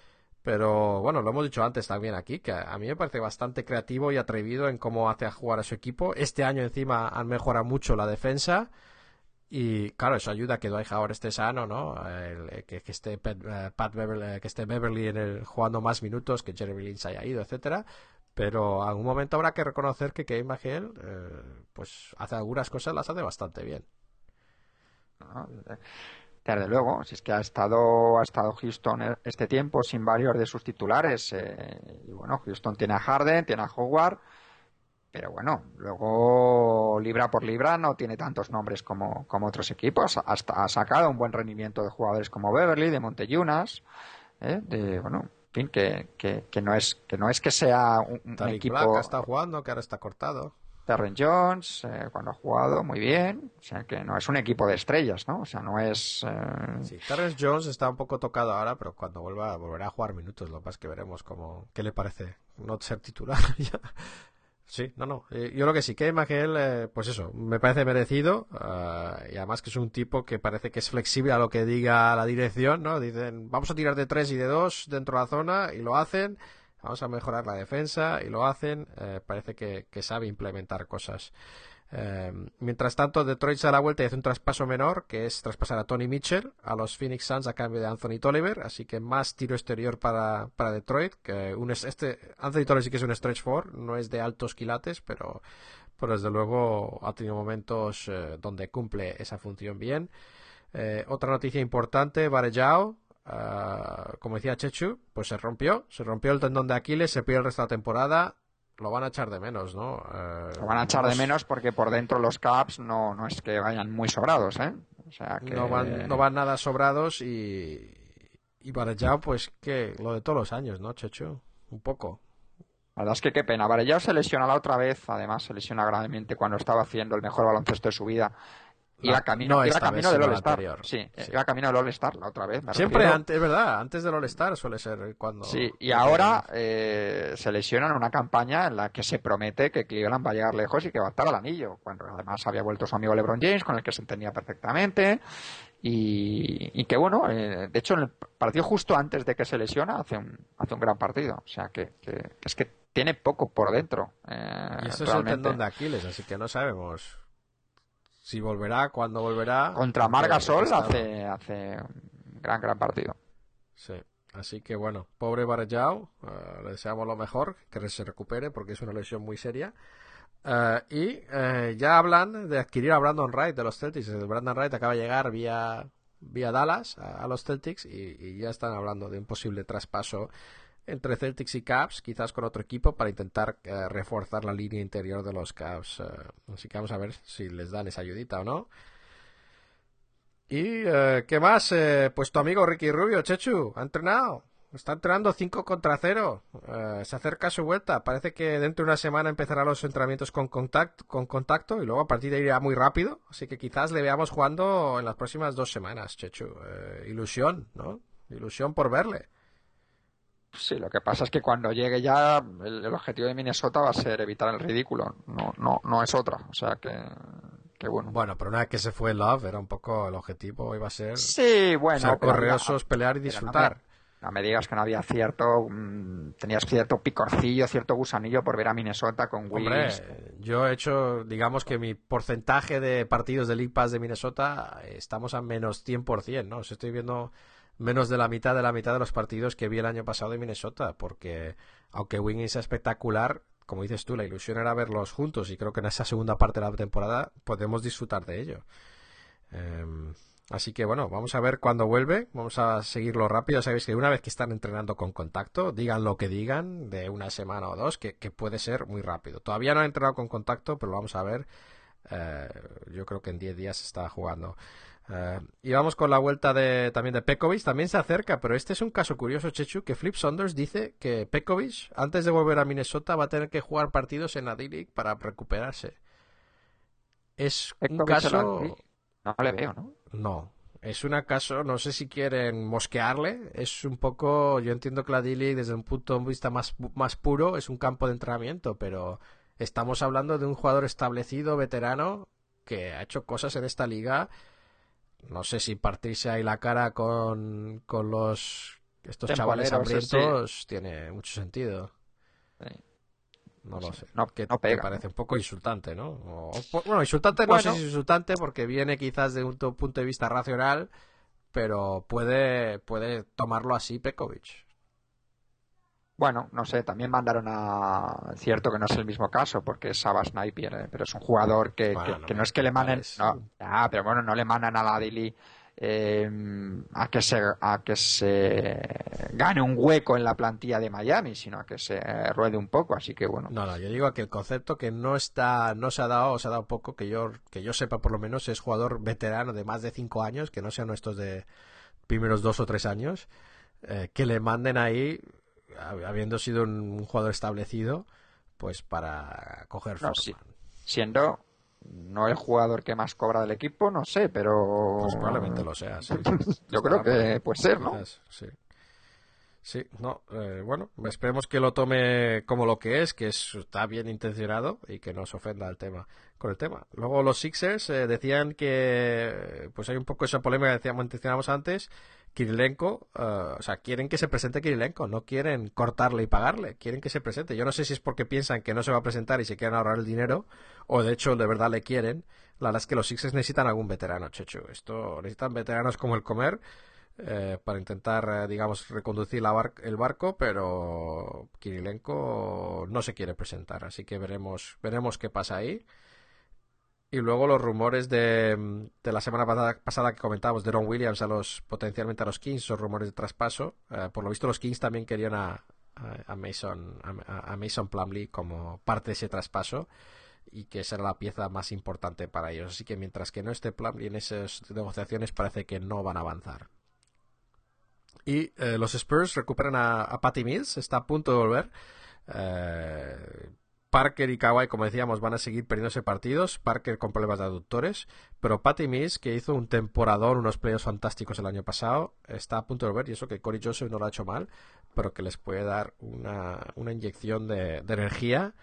pero bueno, lo hemos dicho antes también aquí, que a mí me parece bastante creativo y atrevido en cómo hace a jugar a su equipo. Este año encima han mejorado mucho la defensa. Y claro, eso ayuda a que Dwight Howard esté sano, ¿no? El- que, esté Pat, eh, Beverly, que esté Beverly en el, jugando más minutos, que Jeremy Lin se haya ido, etcétera. Pero a algún momento habrá que reconocer que Kevin eh, pues hace algunas cosas, las hace bastante bien. ¿no? Desde luego, si es que ha estado, ha estado Houston este tiempo sin varios de sus titulares. eh, y bueno, Houston tiene a Harden, tiene a Howard, pero bueno, luego libra por libra no tiene tantos nombres como, como otros equipos. Hasta ha sacado un buen rendimiento de jugadores como Beverly, de Monteyunas, ¿eh? de bueno, en fin, que, que, que no es que no es que sea un, un equipo Black está jugando, que ahora está cortado. Terren Jones, eh, cuando ha jugado muy bien, o sea que no es un equipo de estrellas, ¿no? O sea, no es... eh, Sí, Terrence Jones está un poco tocado ahora, pero cuando vuelva volverá a jugar minutos. Lo es que veremos cómo, qué le parece no ser titular. ya. sí, no, no. eh, yo creo que sí, que McHale, eh, pues eso, me parece merecido. ah, y además que es un tipo que parece que es flexible a lo que diga la dirección, ¿no? Dicen, vamos a tirar de tres y de dos dentro de la zona y lo hacen. Vamos a mejorar la defensa y lo hacen. eh, parece que, sabe implementar cosas. Eh, mientras tanto, Detroit se da la vuelta y hace un traspaso menor, que es traspasar a Tony Mitchell a los Phoenix Suns a cambio de Anthony Tolliver, así que más tiro exterior para, para Detroit, este Anthony Tolliver sí que es un stretch four, no es de altos quilates, pero, pero desde luego ha tenido momentos eh, donde cumple esa función bien. Eh, otra noticia importante, Varejao, ah, como decía Chechu, pues se rompió, se rompió el tendón de Aquiles, se pierde el resto de la temporada, lo van a echar de menos, ¿no? Eh, Lo van a echar de menos porque por dentro los Caps no, no es que vayan muy sobrados, ¿eh? O sea que... no van, no van nada sobrados y, y Varejao, pues que lo de todos los años, ¿no, Chechu? Un poco. La verdad es que qué pena. Varellao se lesiona la otra vez, además se lesiona gravemente cuando estaba haciendo el mejor baloncesto de su vida. Iba La- camino, no iba camino del All-Star. Sí, Sí. iba camino del All-Star la otra vez. me Siempre refiero. antes, es verdad, antes del All-Star suele ser cuando... Sí, y ahora eh, se lesiona en una campaña en la que se promete que Cleveland va a llegar lejos y que va a estar al anillo. Cuando además había vuelto su amigo LeBron James, con el que se entendía perfectamente. Y, y que bueno, eh, de hecho, en el partido justo antes de que se lesiona, hace un, hace un gran partido. O sea, que, que- es que tiene poco por dentro. eh, Y eso es el tendón de Aquiles, así que no sabemos si volverá, cuándo volverá. Contra Margasol está- hace, hace un gran, gran partido. Sí, así que bueno, pobre Varejao, eh, le deseamos lo mejor, que se recupere porque es una lesión muy seria. Eh, y eh, ya hablan de adquirir a Brandon Wright de los Celtics. El Brandon Wright acaba de llegar vía, vía Dallas a, a los Celtics y, y ya están hablando de un posible traspaso entre Celtics y Caps, quizás con otro equipo, para intentar eh, reforzar la línea interior de los Caps. eh, así que vamos a ver si les dan esa ayudita o no. ¿Y eh, qué más? Eh, pues tu amigo Ricky Rubio, Chechu, ha entrenado. Está entrenando 5 contra 0. Eh, se acerca a su vuelta. Parece que dentro de una semana empezará los entrenamientos con contacto, con contacto y luego a partir de ahí irá muy rápido. Así que quizás le veamos jugando en las próximas dos semanas, Chechu. Ilusión, ¿no? Ilusión por verle. Sí, lo que pasa es que cuando llegue ya, el, el objetivo de Minnesota va a ser evitar el ridículo. No, no, no es otra. O sea que, que bueno. Bueno, pero una vez que se fue Love, era un poco el objetivo, iba a ser Sí, bueno. ser correosos, no- pelear y no disfrutar. me- No me digas que no había cierto, mm, tenías cierto picorcillo, cierto gusanillo por ver a Minnesota con Hombre, Wiggins. yo he hecho, digamos que mi porcentaje de partidos de League Pass de Minnesota eh, estamos a menos 100%, ¿no? O sea, estoy viendo menos de la mitad de la mitad de los partidos que vi el año pasado de Minnesota, porque aunque Wiggins sea espectacular, como dices tú, la ilusión era verlos juntos y creo que en esa segunda parte de la temporada podemos disfrutar de ello. Em, así que bueno, vamos a ver cuándo vuelve, vamos a seguirlo rápido. Sabéis que una vez que están entrenando con contacto, digan lo que digan, de una semana o dos, que, puede ser muy rápido. Todavía no han entrenado con contacto, pero lo vamos a ver. Eh, yo creo que en 10 días está jugando. Eh, y vamos con la vuelta de también de Pekovic, también se acerca, pero este es un caso curioso, Chechu, que Flip Saunders dice que Pekovic, antes de volver a Minnesota, va a tener que jugar partidos en la D-League para recuperarse. Es un Pekovic caso... No le veo, ¿no? No, es un acaso, no sé si quieren mosquearle, es un poco, yo entiendo que la D-League desde un punto de vista más, más puro es un campo de entrenamiento, pero estamos hablando de un jugador establecido, veterano, que ha hecho cosas en esta liga, no sé si partirse ahí la cara con, con los estos chavales hambrientos tiene mucho sentido. Sí. No lo sé. No- que no te parece un poco insultante, ¿no? O- o- bueno, insultante no sé si es insultante porque viene quizás de un to- punto de vista racional, pero puede, puede tomarlo así Pekovic. Bueno, no sé, también mandaron a. Cierto que no es el mismo caso, porque es Saba Sniper, eh, pero es un jugador que, Bueno, que- no que no es que le manden. No, ya, pero bueno, no le mandan a la Dili eh, a, que se, a que se gane un hueco en la plantilla de Miami, sino a que se ruede un poco, así que bueno. No, no, yo digo que el concepto que no está, no se ha dado, o se ha dado poco, que yo, que yo sepa por lo menos, es jugador veterano de más de cinco años, que no sean estos de primeros dos o tres años, eh, que le manden ahí, habiendo sido un, jugador establecido, pues para coger No, sí. Siendo no el jugador que más cobra del equipo, no sé, pero. Pues probablemente lo sea, sí. Yo creo que puede ser, ¿no? Sí. Sí, no, eh, bueno, esperemos que lo tome como lo que es, que es- está bien intencionado y que no se ofenda el tema, con el tema. Luego los Sixers eh, decían que, pues hay un poco esa polémica que decíamos, mencionamos antes, Kirilenko, eh, o sea, quieren que se presente Kirilenko, no quieren cortarle y pagarle, quieren que se presente. Yo no sé si es porque piensan que no se va a presentar y se quieren ahorrar el dinero, o de hecho de verdad le quieren. La verdad es que los Sixers necesitan algún veterano, Chechu. Esto necesitan veteranos como el Comer eh, para intentar, eh, digamos, reconducir el barco, pero Kirilenko no se quiere presentar, así que veremos, veremos qué pasa ahí. Y luego los rumores de, de la semana pasada, que comentábamos de Ron Williams a los potencialmente a los Kings, esos rumores de traspaso. Eh, por lo visto los Kings también querían a, Mason a, Mason Plumlee como parte de ese traspaso y que será la pieza más importante para ellos. Así que mientras que no esté Plumlee en esas negociaciones parece que no van a avanzar. Y eh, los Spurs recuperan a, a Patty Mills, está a punto de volver. Eh, Parker y Kawhi, como decíamos, van a seguir perdiéndose partidos. Parker con problemas de aductores. Pero Patty Mills, que hizo un temporador, unos playoffs fantásticos el año pasado, está a punto de volver. Y eso que Corey Joseph no lo ha hecho mal, pero que les puede dar una, una inyección de, energía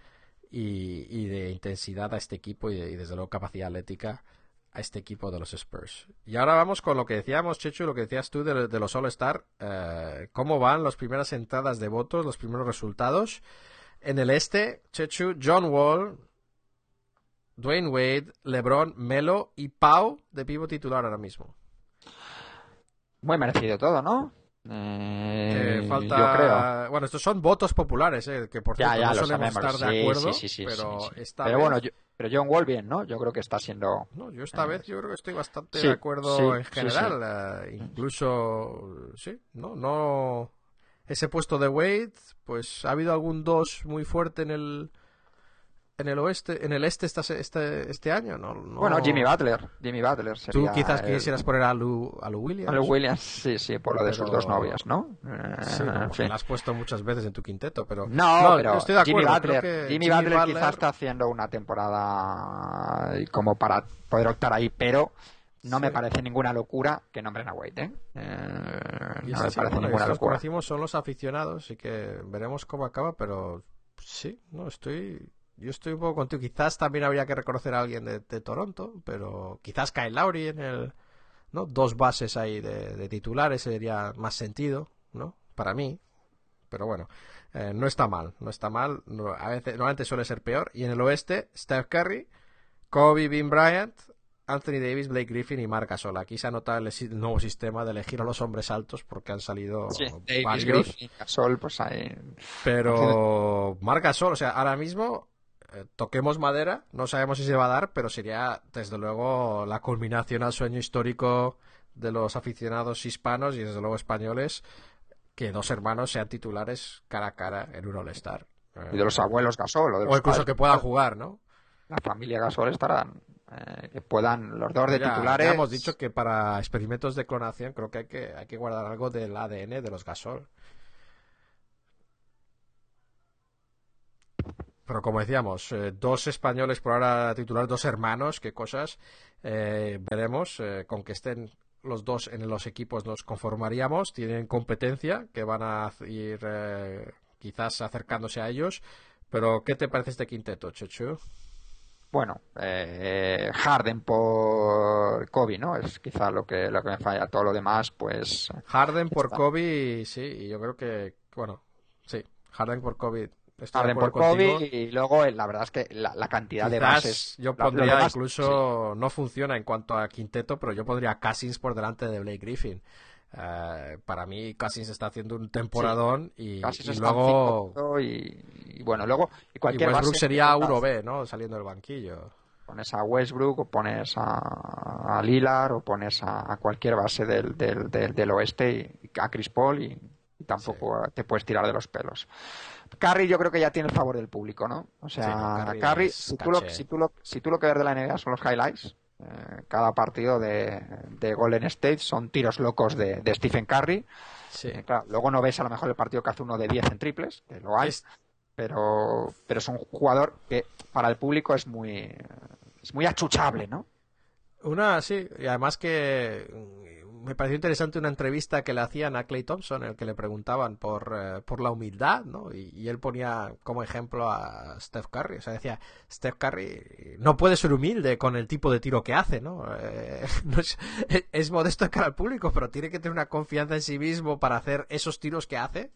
y, de intensidad a este equipo y desde luego capacidad atlética a este equipo de los Spurs. Y ahora vamos con lo que decíamos, Chechu, lo que decías tú de, de los All-Star. eh, ¿Cómo van las primeras entradas de votos, los primeros resultados? En el este, Chechu, John Wall, Dwayne Wade, LeBron, Melo y Pau de pivo titular ahora mismo. Muy merecido todo, ¿no? Eh, Eh, falta... Yo creo. Bueno, estos son votos populares, eh, que por cierto ya no solemos sabemos. estar de acuerdo, sí, sí, sí, pero sí, sí. esta Pero vez... bueno, yo- pero John Wall bien, ¿no? Yo creo que está siendo... No, yo esta Eh, vez yo creo que estoy bastante de acuerdo en general. eh, incluso, sí, no, no. Ese puesto de Wade, pues ha habido algún dos muy fuerte en el en el oeste, en el este esta- este este año, no. no- Bueno, Jimmy Butler. Jimmy Butler Tú quizás el- quisieras poner a Lou, a Lou Williams. a Lou Williams, sí, sí, por lo de sus dos novias, ¿no? Eh, Sí, como fin. que la has puesto muchas veces en tu quinteto, pero No, pero yo estoy de Jimmy acuerdo. Butler, Jimmy Butler quizás está haciendo una temporada como para poder optar ahí, pero no me parece ninguna locura que nombren a Wade, ¿eh? Eh, Y no me sí, parece bueno, ninguna locura. decimos, son los aficionados, así que veremos cómo acaba, pero sí, no estoy. Yo estoy un poco contigo. Quizás también habría que reconocer a alguien de, de Toronto, pero quizás Kyle Lowry en el. ¿no? Dos bases ahí de, de titulares sería más sentido, ¿no? Para mí. Pero bueno, eh, no está mal, no está mal. No- a veces, normalmente suele ser peor. Y en el oeste, Steph Curry, Kobe Bean Bryant, Anthony Davis, Blake Griffin y Marc Gasol. Aquí se ha notado el, nuevo sistema de elegir a los hombres altos porque han salido Sí, Davis. Griffin, Gasol, pues ahí... Pero Marc Gasol, o sea, ahora mismo eh, toquemos madera, no sabemos si se va a dar, pero sería desde luego la culminación al sueño histórico de los aficionados hispanos y desde luego españoles que dos hermanos sean titulares cara a cara en un All-Star. Eh, Y de los abuelos Gasol, o de los o incluso padres que puedan jugar, ¿no? La familia Gasol estarán... eh, que puedan los dos de Ya- titulares... ya hemos dicho que para experimentos de clonación creo que hay que, hay que guardar algo del ADN de los Gasol. Pero como decíamos, eh, dos españoles por ahora titular, dos hermanos, qué cosas. Eh, veremos, con que estén los dos en los equipos nos conformaríamos. Tienen competencia que van a ir quizás acercándose a ellos. Pero, ¿qué te parece este quinteto, Chechu? Bueno, eh, Harden por Kobe, ¿no? Es quizá lo que, lo que me falla. Todo lo demás, pues... Harden por Está. Kobe, sí, y yo creo que, bueno, sí, Harden por Kobe. Estoy Harden por Kobe y luego eh, la verdad es que la, la cantidad de bases... yo pondría demás, incluso, no funciona en cuanto a quinteto, pero yo pondría a Cousins por delante de Blake Griffin. Eh, para mí Cousins está haciendo un temporadón y, Casi y se luego y, y bueno, luego y y cualquier Westbrook base sería que 1B, ¿no? Saliendo del banquillo. pones a Westbrook o pones a, a Lillard o pones a, a cualquier base del, del, del, del oeste y, y a Chris Paul y, y tampoco te puedes tirar de los pelos. Curry yo creo que ya tiene el favor del público, ¿no? O sea, Sí, no, Curry si, tú lo, si, tú lo, si tú lo que ves de la NBA son los highlights, cada partido de, de Golden State son tiros locos de, de Stephen Curry. Sí. Eh, claro, luego no ves a lo mejor el partido que hace uno de 10 en triples, que lo hay, Es- pero, pero es un jugador que para el público es muy, es muy achuchable, ¿no? Una, sí, y además que me pareció interesante una entrevista que le hacían a Clay Thompson, en el que le preguntaban por, eh, por la humildad, ¿no? Y, él ponía como ejemplo a Steph Curry. O sea, decía, Steph Curry no puede ser humilde con el tipo de tiro que hace, ¿no? Eh, es, es, modesto de cara al público, pero tiene que tener una confianza en sí mismo para hacer esos tiros que hace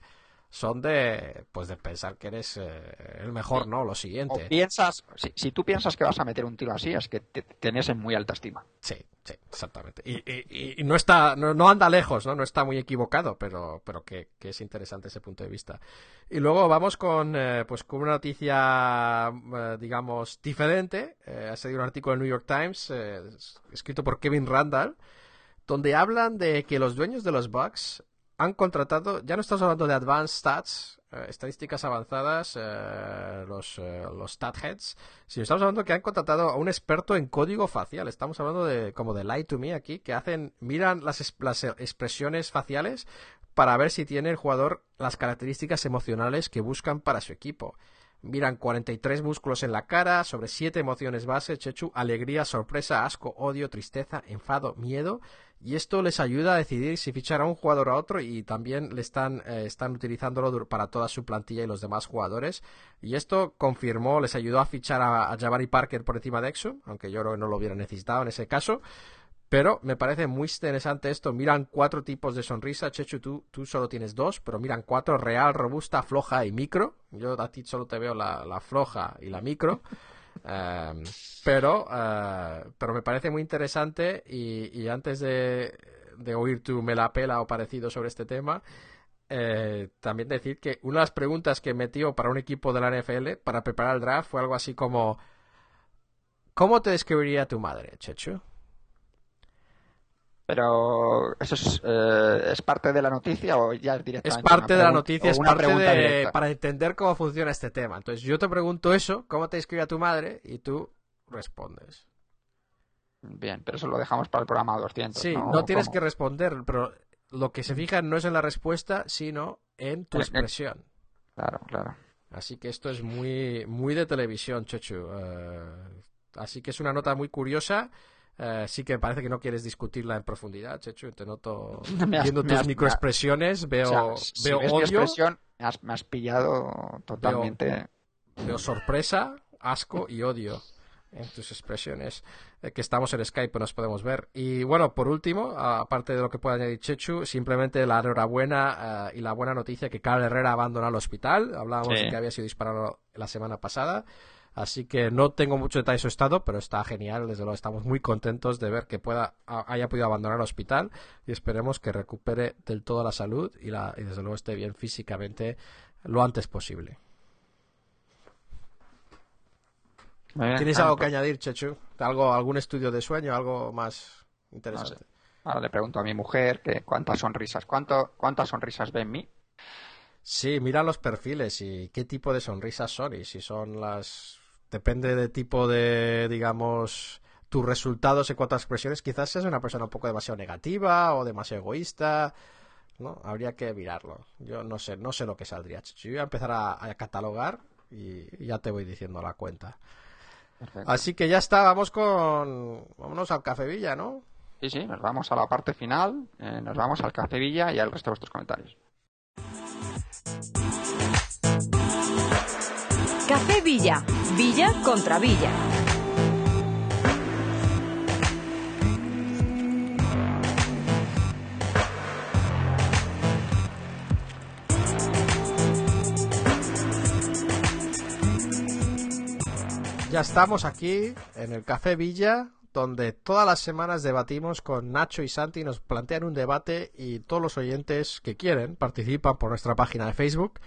son de pues de pensar que eres eh, el mejor, ¿no? Lo siguiente. piensas, si, si, tú piensas que vas a meter un tiro así, es que te, tienes en muy alta estima. Sí, sí, exactamente. Y, y, no está, no, anda lejos, ¿no? No está muy equivocado, pero, pero que, que, es interesante ese punto de vista. Y luego vamos con, eh, pues con una noticia, eh, digamos, diferente. ha salido un artículo en el New York Times, escrito por Kevin Randall, donde hablan de que los dueños de los Bucks han contratado, ya no estamos hablando de advanced stats, eh, estadísticas avanzadas, eh, los, eh, los stat heads, sino estamos hablando que han contratado a un experto en código facial. Estamos hablando de como de Lie to Me aquí, que hacen, miran las, las expresiones faciales para ver si tiene el jugador las características emocionales que buscan para su equipo. Miran 43 músculos en la cara, sobre 7 emociones base, chechu, alegría, sorpresa, asco, odio, tristeza, enfado, miedo, y esto les ayuda a decidir si fichar a un jugador o a otro y también le están, eh, utilizándolo para toda su plantilla y los demás jugadores. Y esto confirmó, les ayudó a fichar a, a Parker por encima de Exum, aunque yo creo que no lo hubiera necesitado en ese caso. Pero me parece muy interesante esto. Miran cuatro tipos de sonrisa. Chechu, tú, tú solo tienes dos, pero miran cuatro: real, robusta, floja y micro. Yo a ti solo te veo la, la floja y la micro. Em, pero, eh, pero me parece muy interesante y, antes de, oír tu me la pela o parecido sobre este tema, eh, también decir que una de las preguntas que metió para un equipo de la NFL para preparar el draft fue algo así como ¿Cómo te describiría tu madre, Chechu? Pero eso es, eh, es, parte de la noticia o ya es directamente. Es parte de la noticia, es parte de, para entender cómo funciona este tema. Entonces yo te pregunto eso, ¿cómo te escribe a tu madre? Y tú respondes. Bien, pero eso lo dejamos para el programa 200. Sí, no, tienes que responder, pero lo que se fija no es en la respuesta, sino en tu expresión. Claro, claro. Así que esto es muy, muy de televisión, Chechu. Eh, así que es una nota muy curiosa. Eh, sí que parece que no quieres discutirla en profundidad, Chechu. Te noto viendo tus microexpresiones, veo, veo odio. me, has, pillado totalmente. Veo, sorpresa, asco y odio en tus expresiones. Eh, que estamos en Skype, nos podemos ver. Y bueno, por último, aparte de lo que puede añadir Chechu, simplemente la enhorabuena eh, y la buena noticia que Carl Herrera abandonado el hospital. Hablábamos de que había sido disparado la semana pasada. Así que no tengo mucho detalle de su estado, pero está genial. Desde luego estamos muy contentos de ver que pueda haya podido abandonar el hospital y esperemos que recupere del todo la salud y, la, y desde luego esté bien físicamente lo antes posible. ¿Tienes algo que añadir, Chechu? ¿Algo, ¿Algún estudio de sueño? ¿Algo más interesante? Ahora le pregunto a mi mujer que cuántas sonrisas, cuánto, cuántas sonrisas ve en mí. Sí, mira los perfiles y qué tipo de sonrisas son y si son las depende del tipo de, digamos, tus resultados en cuanto a expresiones, quizás seas una persona un poco demasiado negativa o demasiado egoísta, ¿no? Habría que mirarlo. Yo no sé, no sé lo que saldría. Yo voy a empezar a, catalogar y ya te voy diciendo la cuenta. Así que ya está, vamos con... Vámonos al Café Villa, ¿no? Sí, sí, nos vamos a la parte final, eh, nos vamos al Café Villa y al resto de vuestros comentarios. Villa, Villa contra Villa. Ya estamos aquí en el Café Villa, donde todas las semanas debatimos con Nacho y Santi, nos plantean un debate y todos los oyentes que quieren participan por nuestra página de Facebook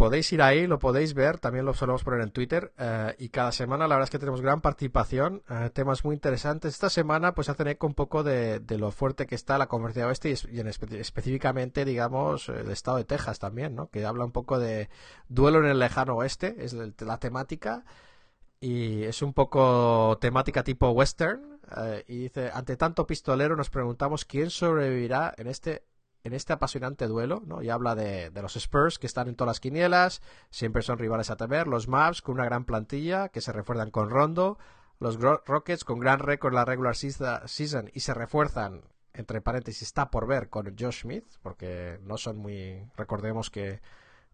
podéis ir ahí, lo podéis ver, también lo solemos poner en Twitter eh, y cada semana la verdad es que tenemos gran participación, eh, temas muy interesantes. Esta semana pues hacen eco un poco de, lo fuerte que está la comercia oeste y, en específicamente digamos el estado de Texas también, ¿no? Que habla un poco de duelo en el lejano oeste, es la temática y es un poco temática tipo western eh, y dice, ante tanto pistolero nos preguntamos quién sobrevivirá en este en este apasionante duelo, ¿no? Y habla de, los Spurs que están en todas las quinielas, siempre son rivales a temer, los Mavs con una gran plantilla que se refuerzan con Rondo, los Rockets con gran récord en la regular season y se refuerzan entre paréntesis, está por ver con Josh Smith, porque no son muy... Recordemos que,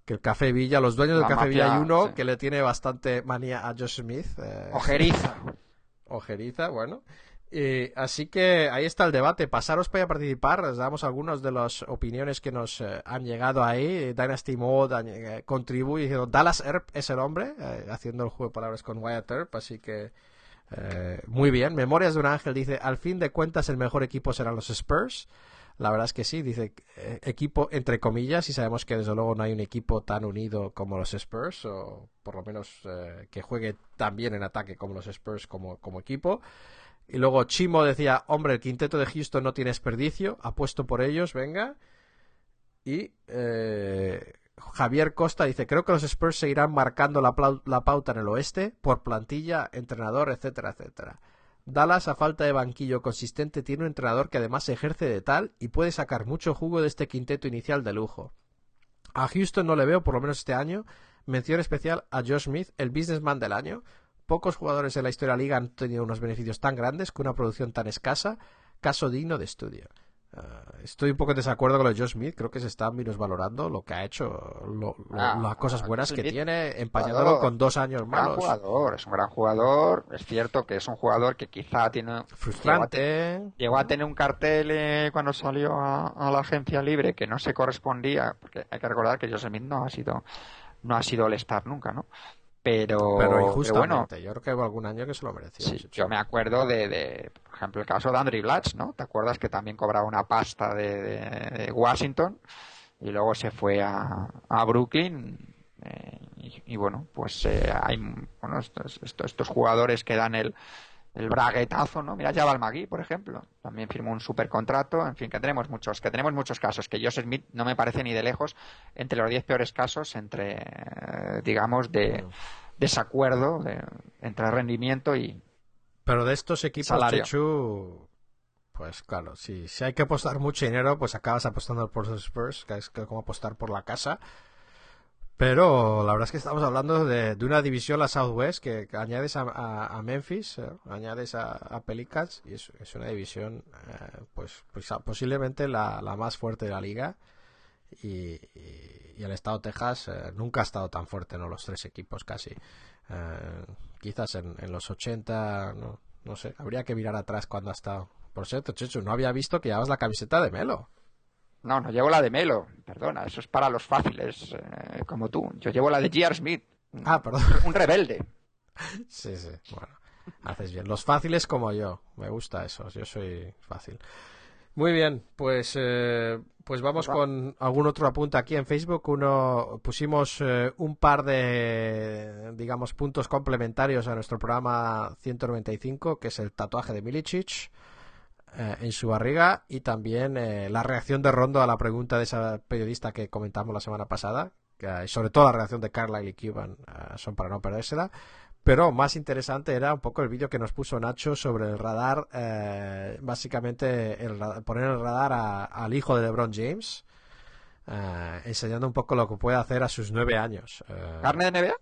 que el Café Villa, los dueños del Café Villa hay uno sí. que le tiene bastante manía a Josh Smith. eh, Ojeriza. ojeriza, bueno. Y así que ahí está el debate. Pasaros para participar. Les damos algunas de las opiniones que nos eh, han llegado ahí. Dynasty Mode eh, contribuye diciendo Dallas Earp es el hombre, eh, haciendo el juego de palabras con Wyatt Earp. Así que eh, muy bien. Memorias de un ángel dice: Al fin de cuentas, el mejor equipo serán los Spurs. La verdad es que sí, dice eh, equipo entre comillas, y sabemos que desde luego no hay un equipo tan unido como los Spurs, o por lo menos eh, que juegue tan bien en ataque como los Spurs como, como equipo. Y luego Chimo decía, hombre, el quinteto de Houston no tiene desperdicio, apuesto por ellos, venga. Y eh, Javier Costa dice, creo que los Spurs seguirán marcando la, la pauta en el oeste por plantilla, entrenador, etcétera, etcétera. Dallas, a falta de banquillo consistente, tiene un entrenador que además ejerce de tal y puede sacar mucho jugo de este quinteto inicial de lujo. A Houston no le veo, por lo menos este año, mención especial a Josh Smith, el businessman del año. Pocos jugadores en la historia de la liga han tenido unos beneficios tan grandes con una producción tan escasa, caso digno de estudio. Ah, estoy un poco en desacuerdo con lo de Josh Smith, creo que se está valorando lo que ha hecho, lo- lo- Ah, las cosas buenas Josh que Smith, tiene, empañándolo con dos años Un gran malos. jugador, es un gran jugador. Es cierto que es un jugador que quizá tiene. Llegó a, Frustrante. llegó a tener un cartel eh, cuando salió a, a la agencia libre que no se correspondía, porque hay que recordar que Joseph Smith no ha sido no ha sido el star nunca, ¿no? Pero, Pero pero bueno, yo creo que hubo algún año que se lo merecía. Sí, yo me acuerdo de, de, por ejemplo, el caso de Andrew Blatch, ¿no? ¿Te acuerdas que también cobraba una pasta de, de- de Washington y luego se fue a, a Brooklyn? eh, y, y bueno, pues eh, hay bueno, estos, estos, estos jugadores que dan el, el braguetazo, ¿no? Mira, Jabal Magui, por ejemplo, también firmó un super contrato, en fin, que tenemos muchos, que tenemos muchos casos, que Joseph Smith no me parece ni de lejos entre los 10 peores casos entre, digamos, de desacuerdo de- entre rendimiento y, Pero de estos equipos, Salario. Chechu, pues claro, si, si hay que apostar mucho dinero, pues acabas apostando por los Spurs, que es como apostar por la casa. Pero la verdad es que estamos hablando de, de una división, la Southwest, que, añades a, a- Memphis, eh, añades a, a Pelicans, y es, es una división, eh, pues, pues posiblemente la, la más fuerte de la liga. Y, y- el estado Texas eh, nunca ha estado tan fuerte, ¿no? Los tres equipos casi. Eh, quizás en, en los 80, no, no sé, habría que mirar atrás cuando ha estado. Por cierto, Chechu, no había visto que llevabas la camiseta de Melo. No, no llevo la de Melo, perdona, eso es para los fáciles, eh, como tú. Yo llevo la de J.R. Smith, Ah, perdón. un rebelde. Sí, sí, bueno, haces bien. Los fáciles como yo, me gusta eso, yo soy fácil. Muy bien, pues eh, pues vamos con algún otro apunte aquí en Facebook. Uno pusimos eh, un par de digamos puntos complementarios a nuestro programa 195, que es el tatuaje de Milicic eh, en su barriga y también eh, la reacción de Rondo a la pregunta de esa periodista que comentamos la semana pasada, que, y sobre todo la reacción de Carlyle y Cuban eh, son para no perdérsela. Pero más interesante era un poco el vídeo que nos puso Nacho sobre el radar, eh, básicamente el poner el radar a- al hijo de LeBron James, eh, enseñando un poco lo que puede hacer a sus nueve años. Eh, ¿Carne de NBA?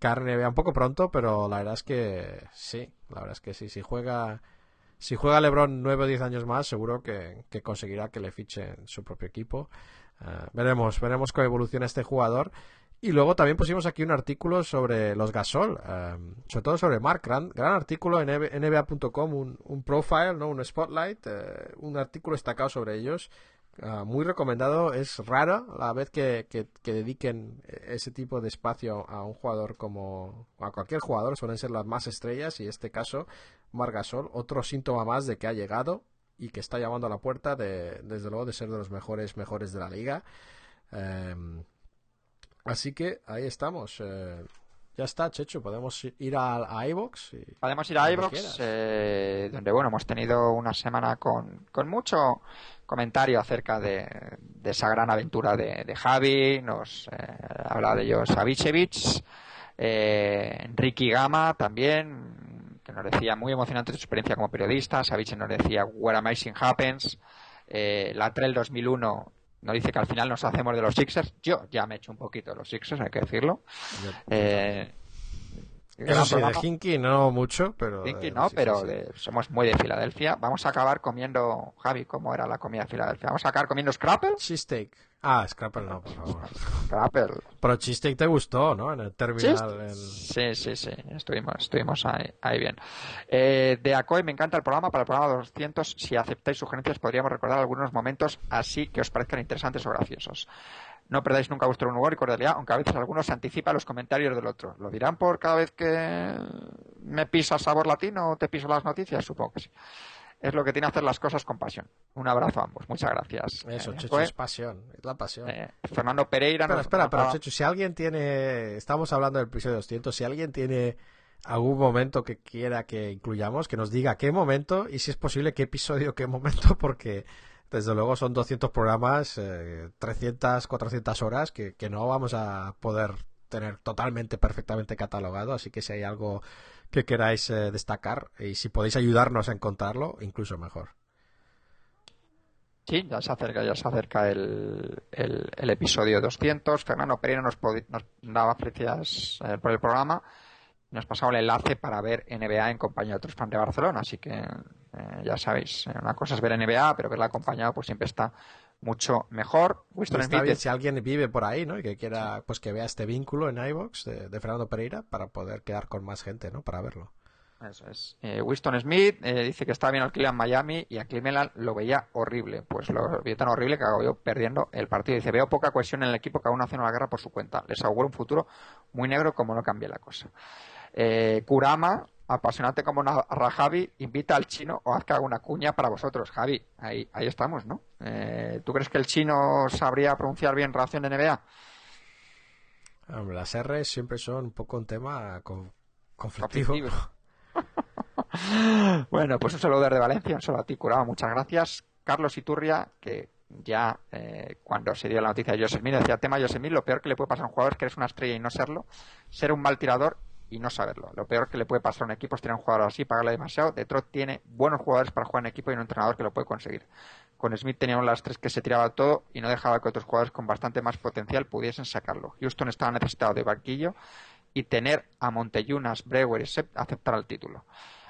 carne vea un poco pronto, pero la verdad es que sí, la verdad es que sí, si juega si juega LeBron nueve o diez años más, seguro que, conseguirá que le fichen su propio equipo. Eh, veremos, veremos cómo evoluciona este jugador. Y luego también pusimos aquí un artículo sobre los Gasol, eh, sobre todo sobre Mark, gran, gran artículo en NBA.com, un, un profile, ¿no? un spotlight, eh, un artículo destacado sobre ellos. Ah, muy recomendado, es rara la vez que- que dediquen ese tipo de espacio a un jugador como a cualquier jugador, suelen ser las más estrellas y en este caso Margasol, otro síntoma más de que ha llegado y que está llamando a la puerta de, desde luego de ser de los mejores mejores de la liga. Em, así que ahí estamos. eh, ya está, Checho, podemos ir a, a iVoox y- Podemos ir a quieras. eh, donde bueno, hemos tenido una semana con, con mucho comentario acerca de, de esa gran aventura de, de Javi, nos eh, habla de ello Savicevic, eh, Ricky Gama también, que nos decía muy emocionante su experiencia como periodista, Savic nos decía Where Amazing Happens, eh, la Trail 2001 nos dice que al final nos hacemos de los Sixers, yo ya me he hecho un poquito de los Sixers, hay que decirlo, eh, Eso sí, de. Hinky no mucho, pero... Kinky eh, no, sí, pero sí. de- somos muy de Filadelfia. Vamos a acabar comiendo, Javi, ¿cómo era la comida de Filadelfia? Vamos a acabar comiendo Scrapple. Cheesesteak. Ah, Scrapple no, por favor. Scrapple. Pero Cheesesteak te gustó, ¿no? En el terminal... en- Sí, sí, sí, estuvimos, estuvimos ahí, ahí bien. Eh, de ACOE me encanta el programa, para el programa 200, si aceptáis sugerencias, podríamos recordar algunos momentos así que os parezcan interesantes o graciosos. No perdáis nunca vuestro humor y cordialidad, aunque a veces algunos se anticipa a los comentarios del otro. ¿Lo dirán por cada vez que me pisa sabor latino o te piso las noticias? Supongo que sí. Es lo que tiene hacer las cosas con pasión. Un abrazo a ambos. Muchas gracias. Eso, Eh, Chechu, es pasión, es la pasión. Eh, Fernando Pereira. Espera, nos- espera, nos pero Chechu, si alguien tiene... Estamos hablando del episodio 200, si alguien tiene algún momento que quiera que incluyamos, que nos diga qué momento y si es posible qué episodio, qué momento, porque desde luego son 200 programas, eh, 300, 400 horas que, que no vamos a poder tener totalmente, perfectamente catalogado, así que si hay algo que queráis eh, destacar y si podéis ayudarnos a encontrarlo, incluso mejor. Sí, ya se acerca, ya se acerca el, el, episodio 200. Fernando Pereira nos, nos daba felicidades eh, por el programa. Nos pasaba el enlace para ver NBA en compañía de otros fans de Barcelona. Así que eh, ya sabéis, eh, una cosa es ver NBA, pero verla acompañado pues siempre está mucho mejor. Winston Smith bien si alguien vive por ahí, ¿no? Y que quiera, pues que vea este vínculo en iVox de, de Fernando Pereira para poder quedar con más gente, ¿no? Para verlo. Eso es. Eh, Winston Smith eh, dice que estaba bien al Cleveland Miami y a Cleveland lo veía horrible. Pues lo veía tan horrible que acabó perdiendo el partido. Dice, veo poca cohesión en el equipo, cada uno haciendo la guerra por su cuenta. Les auguro un futuro muy negro como no cambie la cosa. Eh, Kurama, apasionante como narra Javi, invita al chino o haz que haga una cuña para vosotros. Javi, ahí, ahí estamos, ¿no? Eh, ¿Tú crees que el chino sabría pronunciar bien relación de NBA? Hombre, las R siempre son un poco un tema con- conflictivo. Conflictivo. Bueno, pues un saludo desde Valencia, un saludo a ti, Curado, muchas gracias. Carlos Iturria, que ya eh, cuando se dio la noticia de José Smith, decía tema José Smith, lo peor que le puede pasar a un jugador es que eres una estrella y no serlo, ser un mal tirador y no saberlo. Lo peor que le puede pasar a un equipo es tener un jugador así, pagarle demasiado. Detroit tiene buenos jugadores para jugar en equipo y un entrenador que lo puede conseguir. Con Smith teníamos las tres que se tiraba todo y no dejaba que otros jugadores con bastante más potencial pudiesen sacarlo. Houston estaba necesitado de banquillo y tener a Monteyunas, Brewer y Sepp aceptar el título.